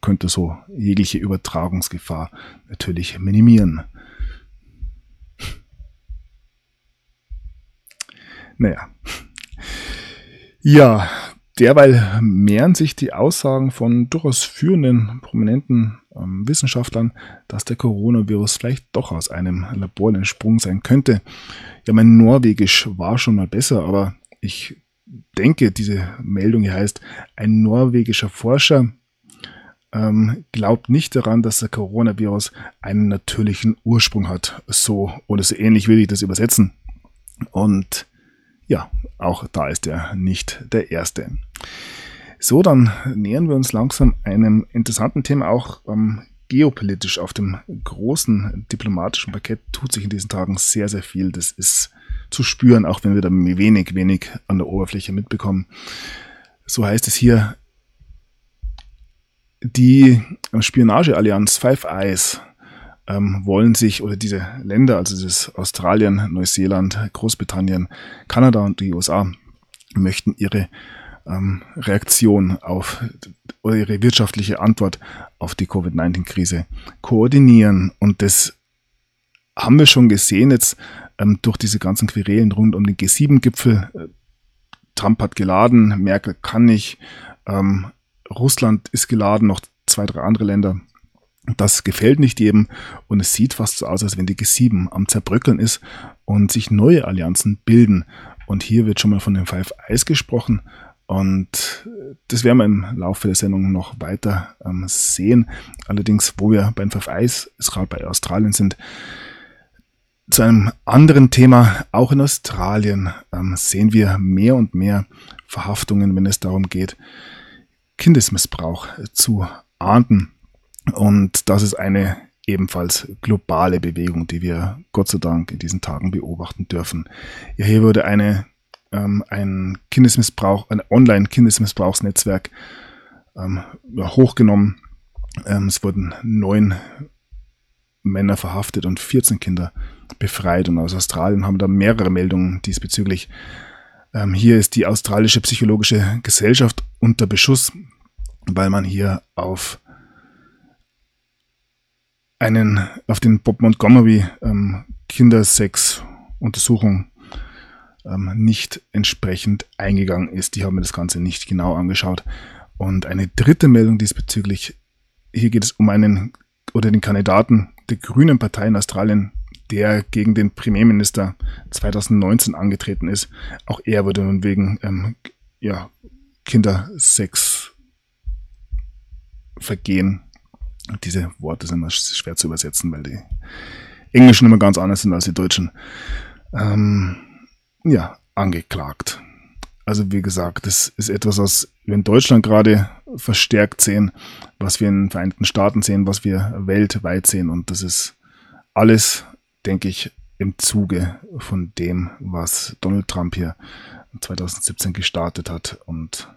könnte so jegliche Übertragungsgefahr natürlich minimieren. Naja. Ja, derweil mehren sich die Aussagen von durchaus führenden, prominenten ähm, Wissenschaftlern, dass der Coronavirus vielleicht doch aus einem Labor entsprungen sein könnte. Ja, mein Norwegisch war schon mal besser, aber ich denke, diese Meldung hier heißt, ein norwegischer Forscher ähm, glaubt nicht daran, dass der Coronavirus einen natürlichen Ursprung hat. So oder so ähnlich will ich das übersetzen. Und ja, auch da ist er nicht der Erste. So, dann nähern wir uns langsam einem interessanten Thema, auch ähm, geopolitisch auf dem großen diplomatischen Parkett tut sich in diesen Tagen sehr, sehr viel. Das ist zu spüren, auch wenn wir da wenig, wenig an der Oberfläche mitbekommen. So heißt es hier, die Spionageallianz Five Eyes ähm, wollen sich, oder diese Länder, also das Australien, Neuseeland, Großbritannien, Kanada und die USA, möchten ihre ähm, Reaktion auf oder ihre wirtschaftliche Antwort auf die Covid-19-Krise koordinieren. Und das haben wir schon gesehen jetzt ähm, durch diese ganzen Querelen rund um den G7-Gipfel. Äh, Trump hat geladen, Merkel kann nicht. Ähm, Russland ist geladen, noch zwei, drei andere Länder. Das gefällt nicht jedem und es sieht fast so aus, als wenn die G7 am Zerbröckeln ist und sich neue Allianzen bilden. Und hier wird schon mal von den Five Eyes gesprochen und das werden wir im Laufe der Sendung noch weiter ähm, sehen. Allerdings, wo wir beim Five Eyes, gerade bei Australien sind, zu einem anderen Thema, auch in Australien, ähm, sehen wir mehr und mehr Verhaftungen, wenn es darum geht, Kindesmissbrauch zu ahnden. Und das ist eine ebenfalls globale Bewegung, die wir Gott sei Dank in diesen Tagen beobachten dürfen. Ja, hier wurde eine, ähm, ein Kindesmissbrauch, ein Online-Kindesmissbrauchsnetzwerk ähm, hochgenommen. Ähm, es wurden neun Männer verhaftet und 14 Kinder befreit. Und aus Australien haben da mehrere Meldungen diesbezüglich ähm, hier ist die australische psychologische Gesellschaft unter Beschuss, weil man hier auf einen, auf den Bob Montgomery ähm, Kindersex-Untersuchung ähm, nicht entsprechend eingegangen ist. Die haben mir das Ganze nicht genau angeschaut. Und eine dritte Meldung diesbezüglich, hier geht es um einen oder den Kandidaten der Grünen Partei in Australien, der gegen den Premierminister 2019 angetreten ist. Auch er wurde nun wegen ähm, ja, Kindersex Vergehen. Diese Worte sind immer schwer zu übersetzen, weil die Englischen immer ganz anders sind als die Deutschen. Ähm, ja, angeklagt. Also wie gesagt, das ist etwas, was wir in Deutschland gerade verstärkt sehen, was wir in den Vereinigten Staaten sehen, was wir weltweit sehen. Und das ist alles, denke ich, im Zuge von dem, was Donald Trump hier 2017 gestartet hat. Und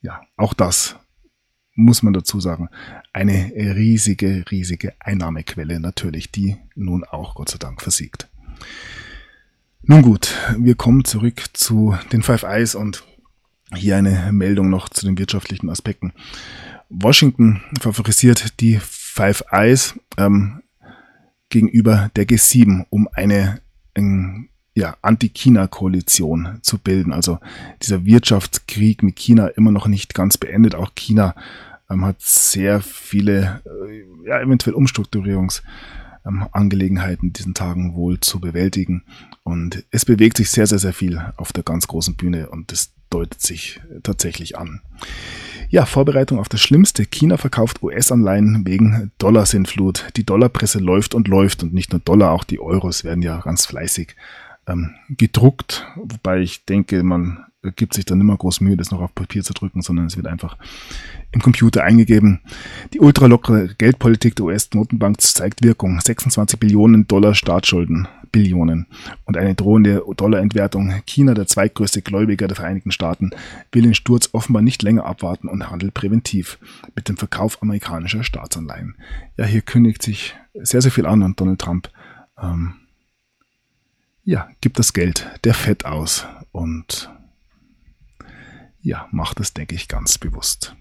ja, auch das muss man dazu sagen, eine riesige, riesige Einnahmequelle natürlich, die nun auch Gott sei Dank versiegt. Nun gut, wir kommen zurück zu den Five Eyes und hier eine Meldung noch zu den wirtschaftlichen Aspekten. Washington favorisiert die Five Eyes ähm, gegenüber der G7, um eine ein, ja, Anti-China-Koalition zu bilden. Also dieser Wirtschaftskrieg mit China immer noch nicht ganz beendet. Auch China ähm, hat sehr viele, äh, ja, eventuell Umstrukturierungsangelegenheiten ähm, diesen Tagen wohl zu bewältigen. Und es bewegt sich sehr, sehr, sehr viel auf der ganz großen Bühne und das deutet sich tatsächlich an. Ja, Vorbereitung auf das Schlimmste. China verkauft US-Anleihen wegen Dollarsintflut. Die Dollarpresse läuft und läuft und nicht nur Dollar, auch die Euros werden ja ganz fleißig ähm, gedruckt, wobei ich denke, man gibt sich dann mehr groß Mühe, das noch auf Papier zu drücken, sondern es wird einfach im Computer eingegeben. Die ultralockere Geldpolitik der US-Notenbank zeigt Wirkung. 26 Billionen Dollar Staatsschulden, Billionen und eine drohende Dollarentwertung. China, der zweitgrößte Gläubiger der Vereinigten Staaten, will den Sturz offenbar nicht länger abwarten und handelt präventiv mit dem Verkauf amerikanischer Staatsanleihen. Ja, hier kündigt sich sehr, sehr viel an und Donald Trump ähm, ja, gibt das Geld der Fett aus und ja, macht es, denke ich, ganz bewusst.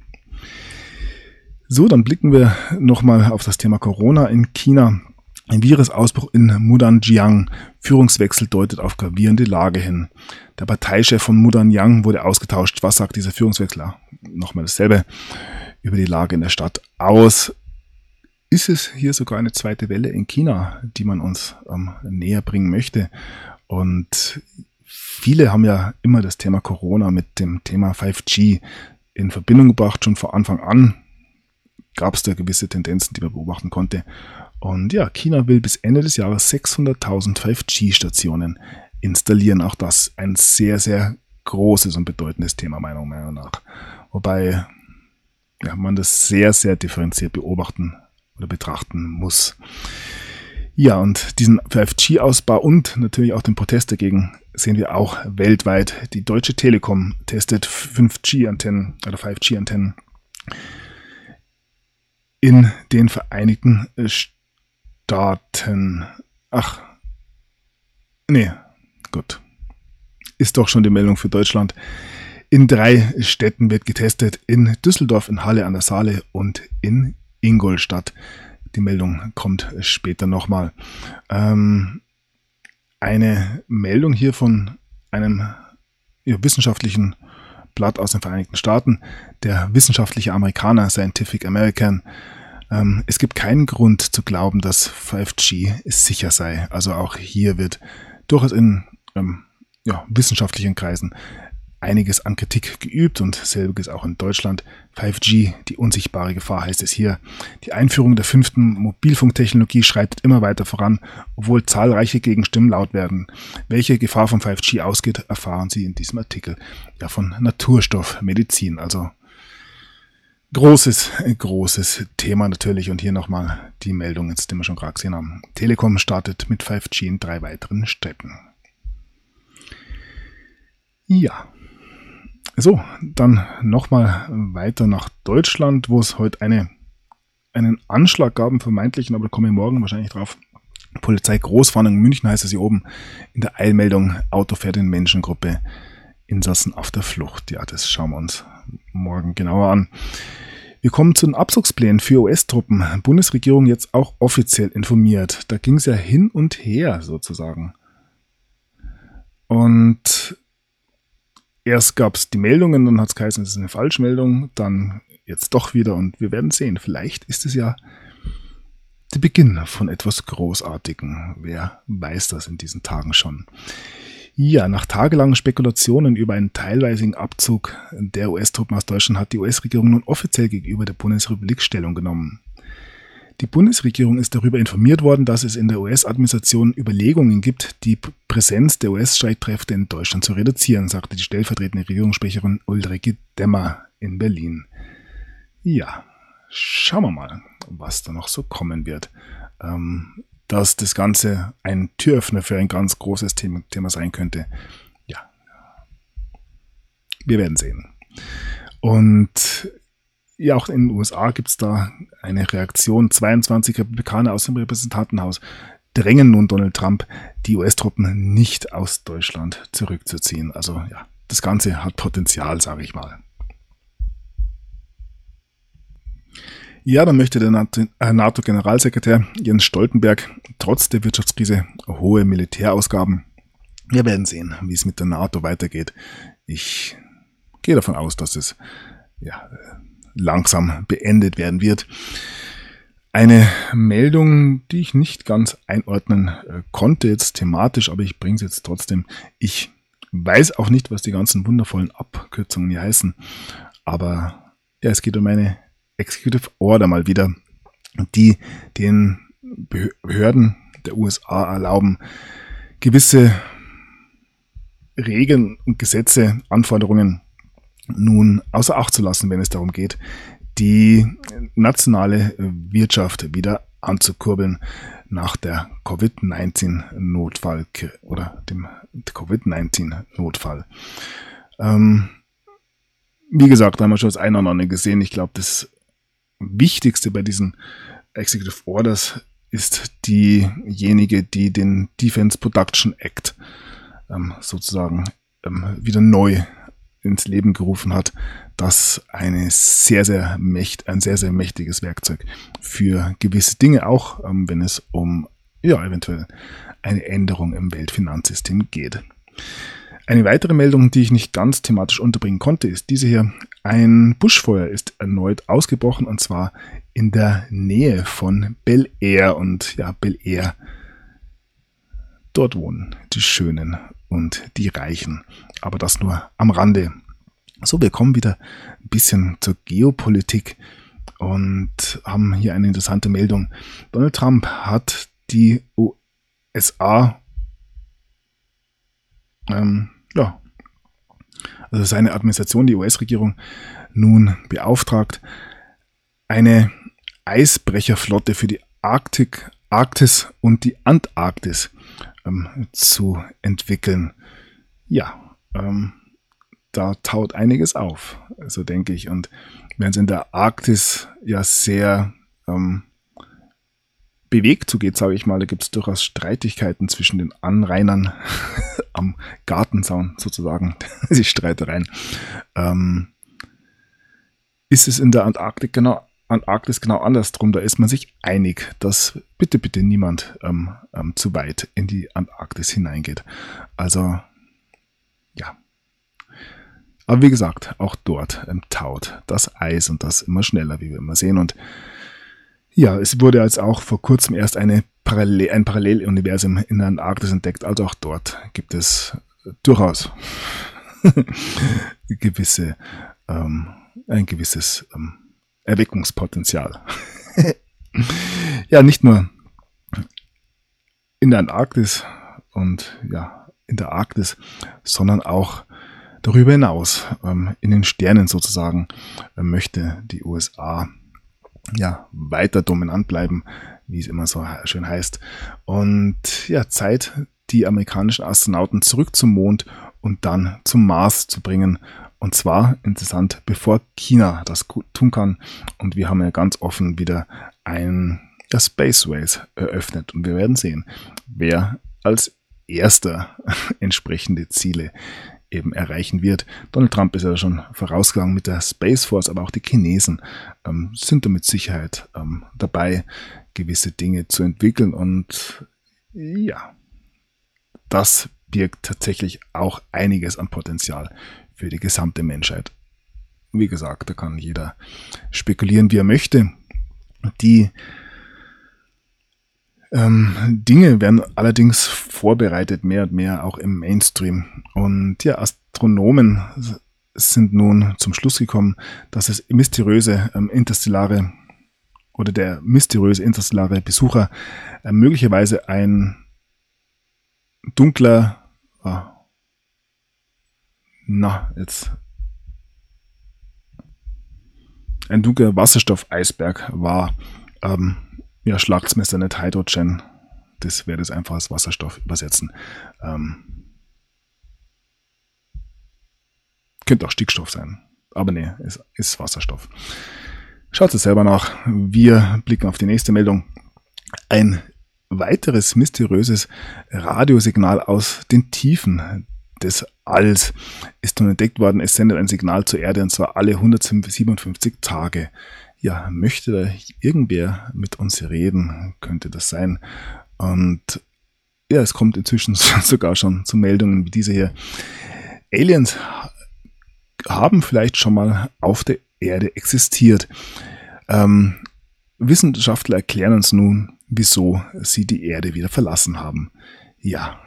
So, dann blicken wir nochmal auf das Thema Corona in China. Ein Virusausbruch in Mudanjiang. Führungswechsel deutet auf gravierende Lage hin. Der Parteichef von Mudanjiang wurde ausgetauscht. Was sagt dieser Führungswechsel? Nochmal dasselbe über die Lage in der Stadt aus. Ist es hier sogar eine zweite Welle in China, die man uns ähm, näher bringen möchte? Und viele haben ja immer das Thema Corona mit dem Thema 5G in Verbindung gebracht. Schon von Anfang an gab es da gewisse Tendenzen, die man beobachten konnte. Und ja, China will bis Ende des Jahres 600.000 5G-Stationen installieren. Auch das ein sehr, sehr großes und bedeutendes Thema, meiner Meinung nach. Wobei ja, man das sehr, sehr differenziert beobachten oder betrachten muss. Ja, und diesen 5G-Ausbau und natürlich auch den Protest dagegen sehen wir auch weltweit. Die Deutsche Telekom testet 5G-Antennen oder 5G-Antennen in den Vereinigten Staaten. Ach, nee, gut. Ist doch schon die Meldung für Deutschland. In drei Städten wird getestet. In Düsseldorf, in Halle an der Saale und in Ingolstadt. Die Meldung kommt später nochmal. Ähm, eine Meldung hier von einem ja, wissenschaftlichen Blatt aus den Vereinigten Staaten, der wissenschaftliche Amerikaner Scientific American. Ähm, es gibt keinen Grund zu glauben, dass 5G sicher sei. Also auch hier wird durchaus in ähm, ja, wissenschaftlichen Kreisen einiges an Kritik geübt und selbiges auch in Deutschland. 5G, die unsichtbare Gefahr heißt es hier. Die Einführung der fünften Mobilfunktechnologie schreitet immer weiter voran, obwohl zahlreiche Gegenstimmen laut werden. Welche Gefahr von 5G ausgeht, erfahren Sie in diesem Artikel. Ja, von Naturstoffmedizin, also großes, großes Thema natürlich. Und hier nochmal die Meldung, die wir schon gerade gesehen haben. Telekom startet mit 5G in drei weiteren Städten. Ja, so, dann nochmal weiter nach Deutschland, wo es heute eine, einen Anschlag gab, einen vermeintlichen, aber da komme ich morgen wahrscheinlich drauf. Polizei Großwarnung München heißt es hier oben in der Eilmeldung, Auto fährt in Menschengruppe, Insassen auf der Flucht. Ja, das schauen wir uns morgen genauer an. Wir kommen zu den Abzugsplänen für US-Truppen. Bundesregierung jetzt auch offiziell informiert. Da ging es ja hin und her sozusagen. Und erst gab es die Meldungen, dann hat es geheißen, es ist eine Falschmeldung, dann jetzt doch wieder und wir werden sehen. Vielleicht ist es ja der Beginn von etwas Großartigem. Wer weiß das in diesen Tagen schon? Ja, nach tagelangen Spekulationen über einen teilweisigen Abzug der US-Truppen aus Deutschland hat die US-Regierung nun offiziell gegenüber der Bundesrepublik Stellung genommen. Die Bundesregierung ist darüber informiert worden, dass es in der US-Administration Überlegungen gibt, die Präsenz der US-Streitkräfte in Deutschland zu reduzieren, sagte die stellvertretende Regierungssprecherin Ulrike Demmer in Berlin. Ja, schauen wir mal, was da noch so kommen wird. Ähm, dass das Ganze ein Türöffner für ein ganz großes Thema, Thema sein könnte. Ja, wir werden sehen. Und ja, auch in den USA gibt es da eine Reaktion. 22 Republikaner aus dem Repräsentantenhaus drängen nun Donald Trump, die US-Truppen nicht aus Deutschland zurückzuziehen. Also ja, das Ganze hat Potenzial, sage ich mal. Ja, dann möchte der NATO-Generalsekretär Jens Stoltenberg trotz der Wirtschaftskrise hohe Militärausgaben. Wir werden sehen, wie es mit der NATO weitergeht. Ich gehe davon aus, dass es ja, langsam beendet werden wird. Eine Meldung, die ich nicht ganz einordnen äh, konnte jetzt thematisch, aber ich bringe es jetzt trotzdem. Ich weiß auch nicht, was die ganzen wundervollen Abkürzungen hier heißen, aber ja, es geht um eine Executive Order mal wieder, die den Behörden der USA erlauben, gewisse Regeln und Gesetze, Anforderungen nun außer Acht zu lassen, wenn es darum geht, die nationale Wirtschaft wieder anzukurbeln nach der Covid-19-Notfall oder dem Covid-19-Notfall. Ähm, wie gesagt, da haben wir schon das eine oder andere gesehen. Ich glaube, das Wichtigste bei diesen Executive Orders ist diejenige, die den Defense Production Act ähm, sozusagen ähm, wieder neu ins Leben gerufen hat, das eine sehr, sehr mächt, ein sehr, sehr mächtiges Werkzeug für gewisse Dinge, auch ähm, wenn es um ja, eventuell eine Änderung im Weltfinanzsystem geht. Eine weitere Meldung, die ich nicht ganz thematisch unterbringen konnte, ist diese hier. Ein Buschfeuer ist erneut ausgebrochen und zwar in der Nähe von Bel Air und ja, Bel Air. Dort wohnen die Schönen und die Reichen. Aber das nur am Rande. So, wir kommen wieder ein bisschen zur Geopolitik und haben hier eine interessante Meldung. Donald Trump hat die USA ähm, ja, also seine Administration, die US-Regierung, nun beauftragt, eine Eisbrecherflotte für die Arktik, Arktis und die Antarktis ähm, zu entwickeln. Ja, ähm, da taut einiges auf, so denke ich. Und während es in der Arktis ja sehr ähm, bewegt zugeht, sage ich mal, da gibt es durchaus Streitigkeiten zwischen den Anrainern [laughs] am Gartenzaun sozusagen, [laughs] die Streitereien. Ähm, ist es in der Antarktik genau, Antarktis genau andersrum. Da ist man sich einig, dass bitte, bitte niemand ähm, ähm, zu weit in die Antarktis hineingeht. Also. Aber wie gesagt, auch dort ähm, taut das Eis und das immer schneller, wie wir immer sehen. Und ja, es wurde jetzt auch vor kurzem erst eine Parallel, ein Paralleluniversum in der Antarktis entdeckt. Also auch dort gibt es durchaus [laughs] gewisse, ähm, ein gewisses ähm, Erweckungspotenzial. [laughs] ja, nicht nur in der Antarktis und ja, in der Arktis, sondern auch darüber hinaus, ähm, in den Sternen sozusagen, äh, möchte die USA ja, weiter dominant bleiben, wie es immer so schön heißt. Und ja, Zeit, die amerikanischen Astronauten zurück zum Mond und dann zum Mars zu bringen. Und zwar, interessant, bevor China das tun kann. Und wir haben ja ganz offen wieder ein ja, Spaceways eröffnet. Und wir werden sehen, wer als erster [laughs] entsprechende Ziele eben erreichen wird. Donald Trump ist ja schon vorausgegangen mit der Space Force, aber auch die Chinesen ähm, sind da mit Sicherheit ähm, dabei, gewisse Dinge zu entwickeln. Und ja, das birgt tatsächlich auch einiges an Potenzial für die gesamte Menschheit. Wie gesagt, da kann jeder spekulieren, wie er möchte. Die ähm, Dinge werden allerdings vorbereitet, mehr und mehr auch im Mainstream. Und ja, Astronomen sind nun zum Schluss gekommen, dass es mysteriöse ähm, interstellare oder der mysteriöse interstellare Besucher äh, möglicherweise ein dunkler, ah, na, jetzt ein dunkler Wasserstoffeisberg war. Ähm, ja, schlagt's mir nicht Hydrogen. Das wäre das einfach als Wasserstoff übersetzen. Ähm, könnte auch Stickstoff sein. Aber nee, ist, ist Wasserstoff. Schaut es selber nach. Wir blicken auf die nächste Meldung. Ein weiteres mysteriöses Radiosignal aus den Tiefen des Alls ist nun entdeckt worden. Es sendet ein Signal zur Erde und zwar alle 157 Tage. Ja, möchte da irgendwer mit uns reden? Könnte das sein? Und ja, es kommt inzwischen [laughs] sogar schon zu Meldungen wie diese hier. Aliens haben vielleicht schon mal auf der Erde existiert. Ähm, Wissenschaftler erklären uns nun, wieso sie die Erde wieder verlassen haben. Ja,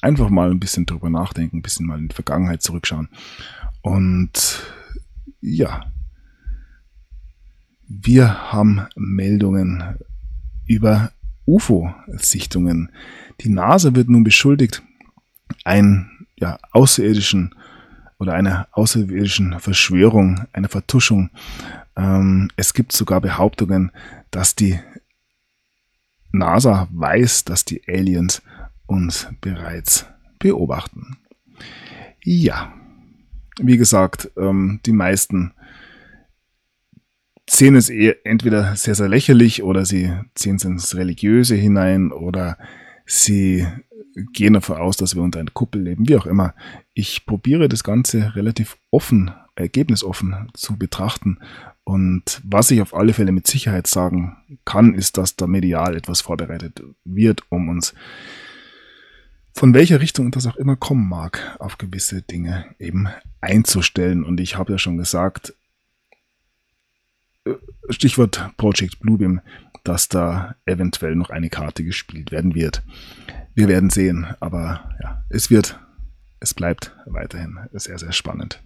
einfach mal ein bisschen drüber nachdenken, ein bisschen mal in die Vergangenheit zurückschauen. Und ja, wir haben Meldungen über UFO-Sichtungen. Die NASA wird nun beschuldigt, einen ja, außerirdischen oder einer außerirdischen Verschwörung, einer Vertuschung. Ähm, es gibt sogar Behauptungen, dass die NASA weiß, dass die Aliens uns bereits beobachten. Ja, wie gesagt, ähm, die meisten sehen es eher entweder sehr, sehr lächerlich oder sie ziehen es ins Religiöse hinein oder sie gehen davon aus, dass wir unter einer Kuppel leben, wie auch immer. Ich probiere das Ganze relativ offen, ergebnisoffen zu betrachten. Und was ich auf alle Fälle mit Sicherheit sagen kann, ist, dass da medial etwas vorbereitet wird, um uns von welcher Richtung das auch immer kommen mag, auf gewisse Dinge eben einzustellen. Und ich habe ja schon gesagt, Stichwort Project Bluebeam, dass da eventuell noch eine Karte gespielt werden wird. Wir werden sehen, aber ja, es wird, es bleibt weiterhin sehr, sehr spannend.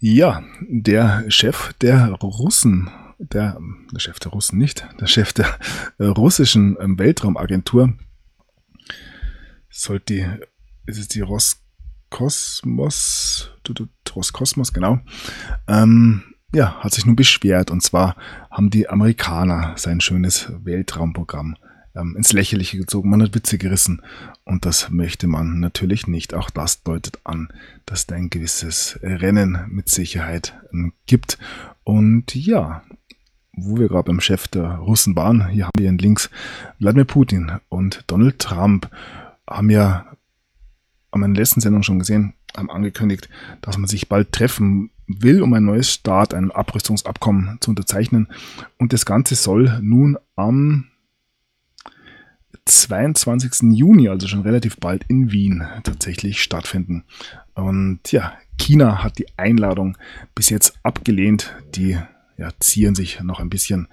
Ja, der Chef der Russen, der, der Chef der Russen nicht, der Chef der russischen ähm, Weltraumagentur, sollte die, ist es die Roskosmos, Roskosmos, genau, ähm, ja, hat sich nun beschwert. Und zwar haben die Amerikaner sein schönes Weltraumprogramm ähm, ins Lächerliche gezogen. Man hat Witze gerissen. Und das möchte man natürlich nicht. Auch das deutet an, dass da ein gewisses Rennen mit Sicherheit ähm, gibt. Und ja, wo wir gerade beim Chef der Russen waren, hier haben wir ihn links, Wladimir Putin und Donald Trump haben ja haben in der letzten Sendung schon gesehen, haben angekündigt, dass man sich bald treffen will, um ein neues Start, ein Abrüstungsabkommen zu unterzeichnen. Und das Ganze soll nun am 22. Juni, also schon relativ bald in Wien, tatsächlich stattfinden. Und ja, China hat die Einladung bis jetzt abgelehnt. Die ja, zieren sich noch ein bisschen.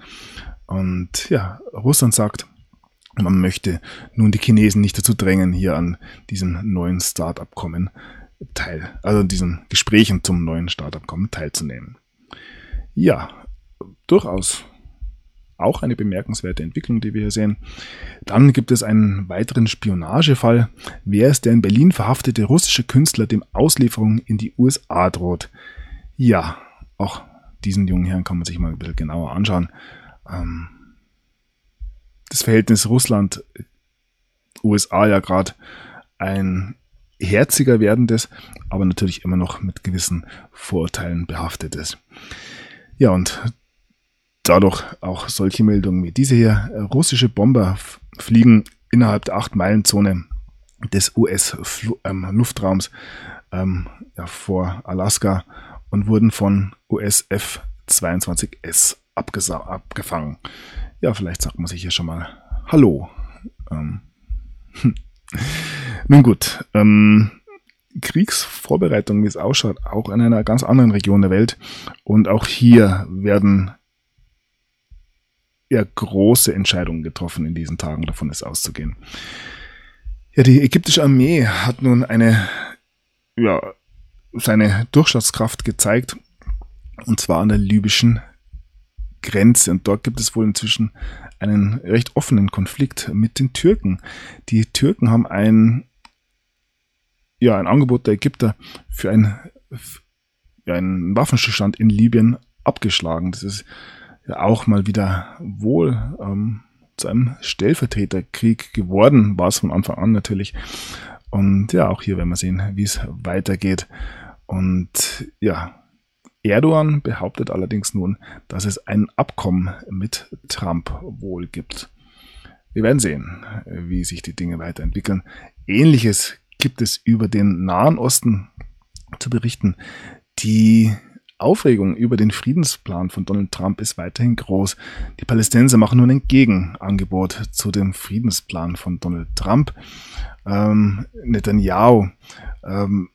Und ja, Russland sagt, man möchte nun die Chinesen nicht dazu drängen, hier an diesem neuen Start-abkommen teil, also diesen Gesprächen zum neuen Startabkommen teilzunehmen. Ja, durchaus auch eine bemerkenswerte Entwicklung, die wir hier sehen. Dann gibt es einen weiteren Spionagefall. Wer ist der in Berlin verhaftete russische Künstler, dem Auslieferung in die USA droht? Ja, auch diesen jungen Herrn kann man sich mal ein bisschen genauer anschauen. Ähm, das Verhältnis Russland-USA ja gerade ein herziger werdendes, aber natürlich immer noch mit gewissen Vorurteilen behaftetes. Ja, und dadurch auch solche Meldungen wie diese hier. Russische Bomber fliegen innerhalb der 8-Meilen-Zone des US-Luftraums ähm, ja, vor Alaska und wurden von US F-22S abgefangen. Ja, vielleicht sagt man sich hier schon mal Hallo. Ähm. Nun gut, ähm, Kriegsvorbereitung, wie es ausschaut, auch in einer ganz anderen Region der Welt. Und auch hier werden ja große Entscheidungen getroffen in diesen Tagen, davon ist auszugehen. Ja, die ägyptische Armee hat nun eine, ja, seine Durchschlagskraft gezeigt, und zwar an der libyschen Grenze. Und dort gibt es wohl inzwischen einen recht offenen Konflikt mit den Türken. Die Türken haben ein, ja, ein Angebot der Ägypter für ein, ja, einen Waffenstillstand in Libyen abgeschlagen. Das ist ja auch mal wieder wohl ähm, zu einem Stellvertreterkrieg geworden, war es von Anfang an natürlich. Und ja, auch hier werden wir sehen, wie es weitergeht. Und ja, Erdogan behauptet allerdings nun, dass es ein Abkommen mit Trump wohl gibt. Wir werden sehen, wie sich die Dinge weiterentwickeln. Ähnliches gibt es über den Nahen Osten zu berichten. Die Aufregung über den Friedensplan von Donald Trump ist weiterhin groß. Die Palästinenser machen nun ein Gegenangebot zu dem Friedensplan von Donald Trump. Ähm, Netanyahu ähm,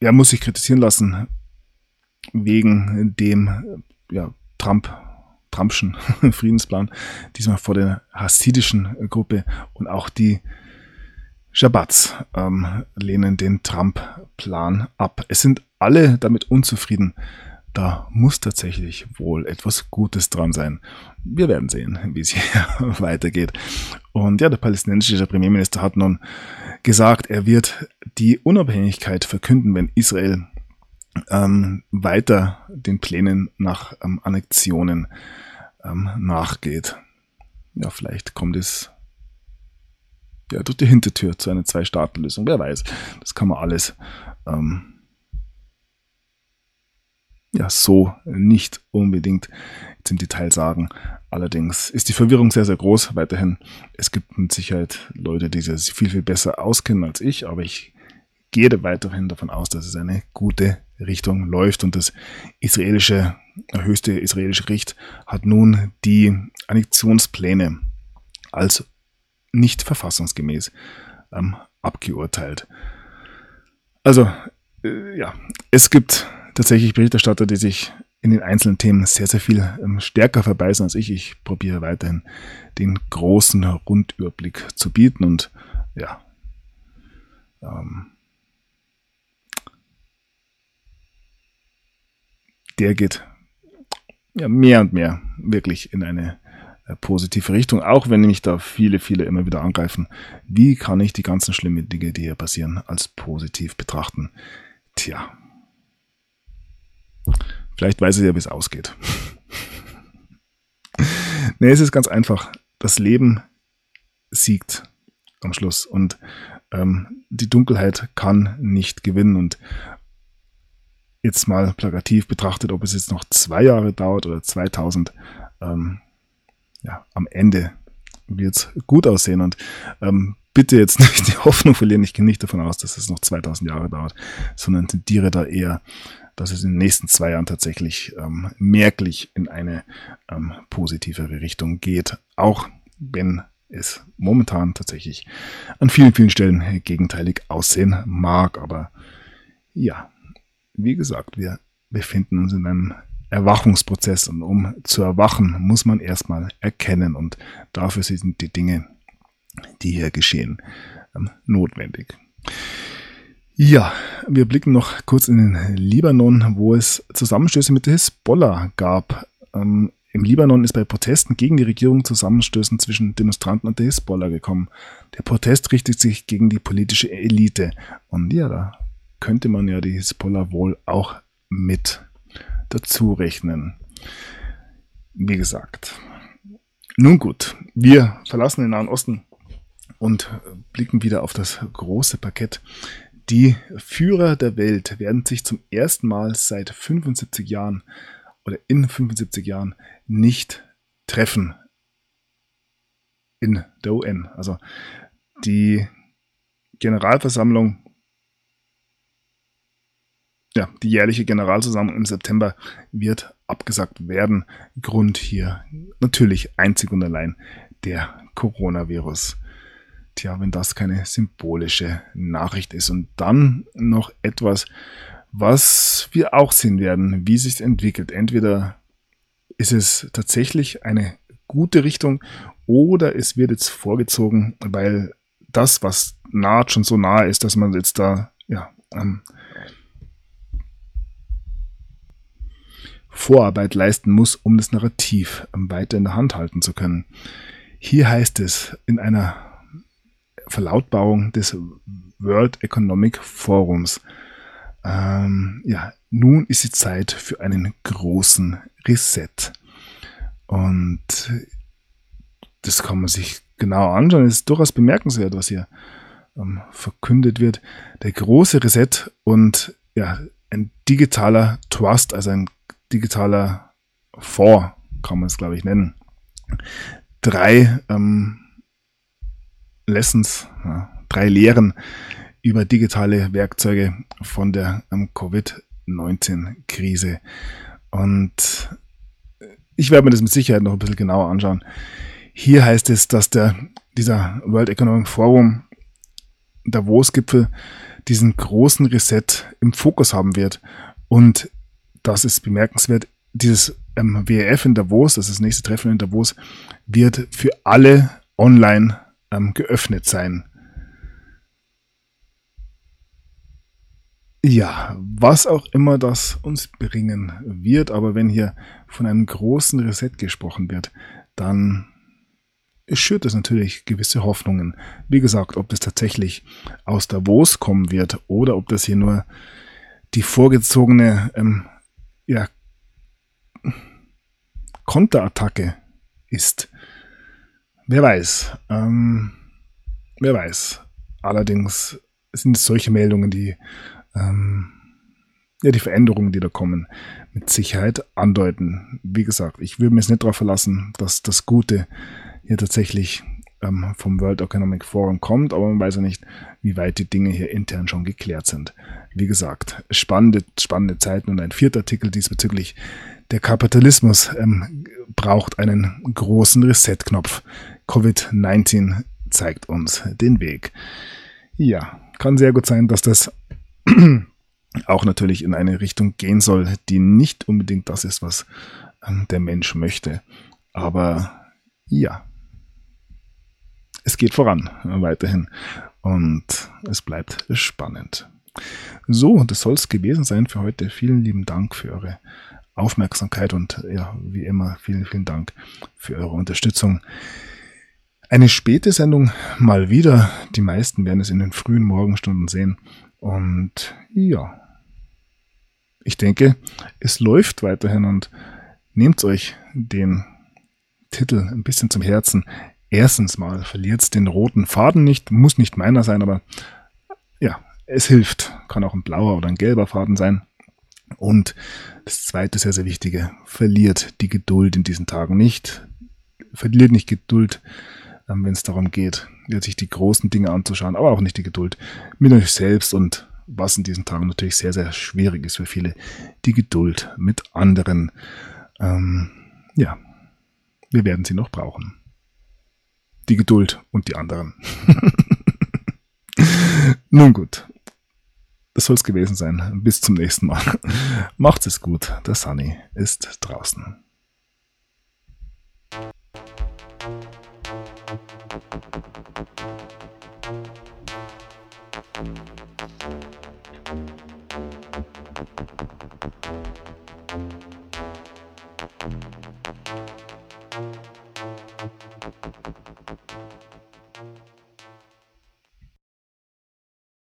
er muss sich kritisieren lassen wegen dem ja, Trump, Trumpschen [laughs] Friedensplan, diesmal vor der hasidischen Gruppe und auch die Shabbats ähm, lehnen den Trump-Plan ab. Es sind alle damit unzufrieden. Da muss tatsächlich wohl etwas Gutes dran sein. Wir werden sehen, wie es hier [laughs] weitergeht. Und ja, der palästinensische Premierminister hat nun gesagt, er wird die Unabhängigkeit verkünden, wenn Israel ähm, weiter den Plänen nach ähm, Annexionen ähm, nachgeht. Ja, vielleicht kommt es ja, durch die Hintertür zu einer Zwei-Staaten-Lösung. Wer weiß. Das kann man alles ähm, ja so nicht unbedingt jetzt im Detail sagen. Allerdings ist die Verwirrung sehr, sehr groß weiterhin. Es gibt mit Sicherheit Leute, die sich viel, viel besser auskennen als ich, aber ich gehe weiterhin davon aus, dass es eine gute Richtung läuft und das israelische, höchste israelische Gericht hat nun die Annexionspläne als nicht verfassungsgemäß ähm, abgeurteilt. Also, äh, ja, es gibt tatsächlich Berichterstatter, die sich in den einzelnen Themen sehr, sehr viel ähm, stärker verbeißen als ich. Ich probiere weiterhin den großen Rundüberblick zu bieten und ja, ähm, der geht ja mehr und mehr wirklich in eine äh, positive Richtung, auch wenn mich da viele, viele immer wieder angreifen. Wie kann ich die ganzen schlimmen Dinge, die hier passieren, als positiv betrachten? Tja, vielleicht weiß ich ja, wie es ausgeht. [laughs] nee, es ist ganz einfach. Das Leben siegt am Schluss und ähm, die Dunkelheit kann nicht gewinnen und jetzt mal plakativ betrachtet, ob es jetzt noch zwei Jahre dauert oder 2000, ähm, ja, am Ende wird es gut aussehen und ähm, bitte jetzt nicht [laughs] die Hoffnung verlieren. Ich gehe nicht davon aus, dass es noch 2000 Jahre dauert, sondern tendiere da eher, dass es in den nächsten zwei Jahren tatsächlich ähm, merklich in eine ähm, positivere Richtung geht. Auch wenn es momentan tatsächlich an vielen, vielen Stellen gegenteilig aussehen mag. Aber ja, wie gesagt, wir befinden uns in einem Erwachungsprozess und um zu erwachen, muss man erstmal erkennen und dafür sind die Dinge, die hier geschehen, ähm, notwendig. Ja, wir blicken noch kurz in den Libanon, wo es Zusammenstöße mit Hisbollah gab. Ähm, Im Libanon ist bei Protesten gegen die Regierung Zusammenstößen zwischen Demonstranten und der Hisbollah gekommen. Der Protest richtet sich gegen die politische Elite. Und ja, da könnte man ja die Hisbollah wohl auch mit dazu rechnen. Wie gesagt. Nun gut, wir verlassen den Nahen Osten und blicken wieder auf das große Parkett. Die Führer der Welt werden sich zum ersten Mal seit 75 Jahren oder in 75 Jahren nicht treffen. in der UN. Also die Generalversammlung, ja, die jährliche Generalversammlung im September wird abgesagt werden. Grund hier natürlich einzig und allein der Coronavirus. Tja, wenn das keine symbolische Nachricht ist. Und dann noch etwas, was wir auch sehen werden, wie sich entwickelt. Entweder ist es tatsächlich eine gute Richtung oder es wird jetzt vorgezogen, weil das, was naht, schon so nah ist, dass man jetzt da ja, ähm, Vorarbeit leisten muss, um das Narrativ ähm, weiter in der Hand halten zu können. Hier heißt es in einer Verlautbarung des World Economic Forums, ähm, ja, nun ist die Zeit für einen großen Reset. Und das kann man sich genau anschauen. Es ist durchaus bemerkenswert, was hier ähm, verkündet wird. Der große Reset und ja, ein digitaler Trust, also ein digitaler Fonds, kann man es, glaube ich, nennen. Drei ähm, Lessons, ja, drei Lehren über digitale Werkzeuge von der ähm, Covid-19-Krise. Und ich werde mir das mit Sicherheit noch ein bisschen genauer anschauen. Hier heißt es, dass der, dieser World Economic Forum Davos-Gipfel diesen großen Reset im Fokus haben wird. Und das ist bemerkenswert. Dieses ähm, WEF in Davos, das ist das nächste Treffen in Davos, wird für alle online ähm, geöffnet sein. Ja, was auch immer das uns bringen wird, aber wenn hier von einem großen Reset gesprochen wird, dann schürt es natürlich gewisse Hoffnungen. Wie gesagt, ob das tatsächlich aus Davos kommen wird oder ob das hier nur die vorgezogene ähm, ja, Konterattacke ist. Wer weiß. Ähm, wer weiß. Allerdings sind es solche Meldungen, die ähm, ja, die Veränderungen, die da kommen, mit Sicherheit andeuten. Wie gesagt, ich würde mir es nicht darauf verlassen, dass das Gute hier tatsächlich ähm, vom World Economic Forum kommt, aber man weiß ja nicht, wie weit die Dinge hier intern schon geklärt sind. Wie gesagt, spannende, spannende Zeiten und ein vierter Artikel diesbezüglich. Der Kapitalismus ähm, braucht einen großen Reset-Knopf. Covid-19 zeigt uns den Weg. Ja, kann sehr gut sein, dass das [clears throat] auch natürlich in eine Richtung gehen soll, die nicht unbedingt das ist, was ähm, der Mensch möchte. Aber ja, es geht voran äh, weiterhin und es bleibt spannend. So, das soll es gewesen sein für heute. Vielen lieben Dank für eure Aufmerksamkeit und ja, wie immer, vielen, vielen Dank für eure Unterstützung. Eine späte Sendung mal wieder. Die meisten werden es in den frühen Morgenstunden sehen. Und ja, ich denke, es läuft weiterhin und nehmt euch den Titel ein bisschen zum Herzen. Erstens mal verliert den roten Faden nicht, muss nicht meiner sein, aber ja, es hilft. Kann auch ein blauer oder ein gelber Faden sein. Und das zweite sehr, sehr wichtige, verliert die Geduld in diesen Tagen nicht. Verliert nicht Geduld, ähm, wenn es darum geht, sich die großen Dinge anzuschauen, aber auch nicht die Geduld mit euch selbst und was in diesen Tagen natürlich sehr, sehr schwierig ist für viele, die Geduld mit anderen. Ähm, ja, wir werden sie noch brauchen. Die Geduld und die anderen. [laughs] Nun gut, das soll es gewesen sein. Bis zum nächsten Mal. [laughs] Macht's es gut. Der Sunny ist draußen. Thank you.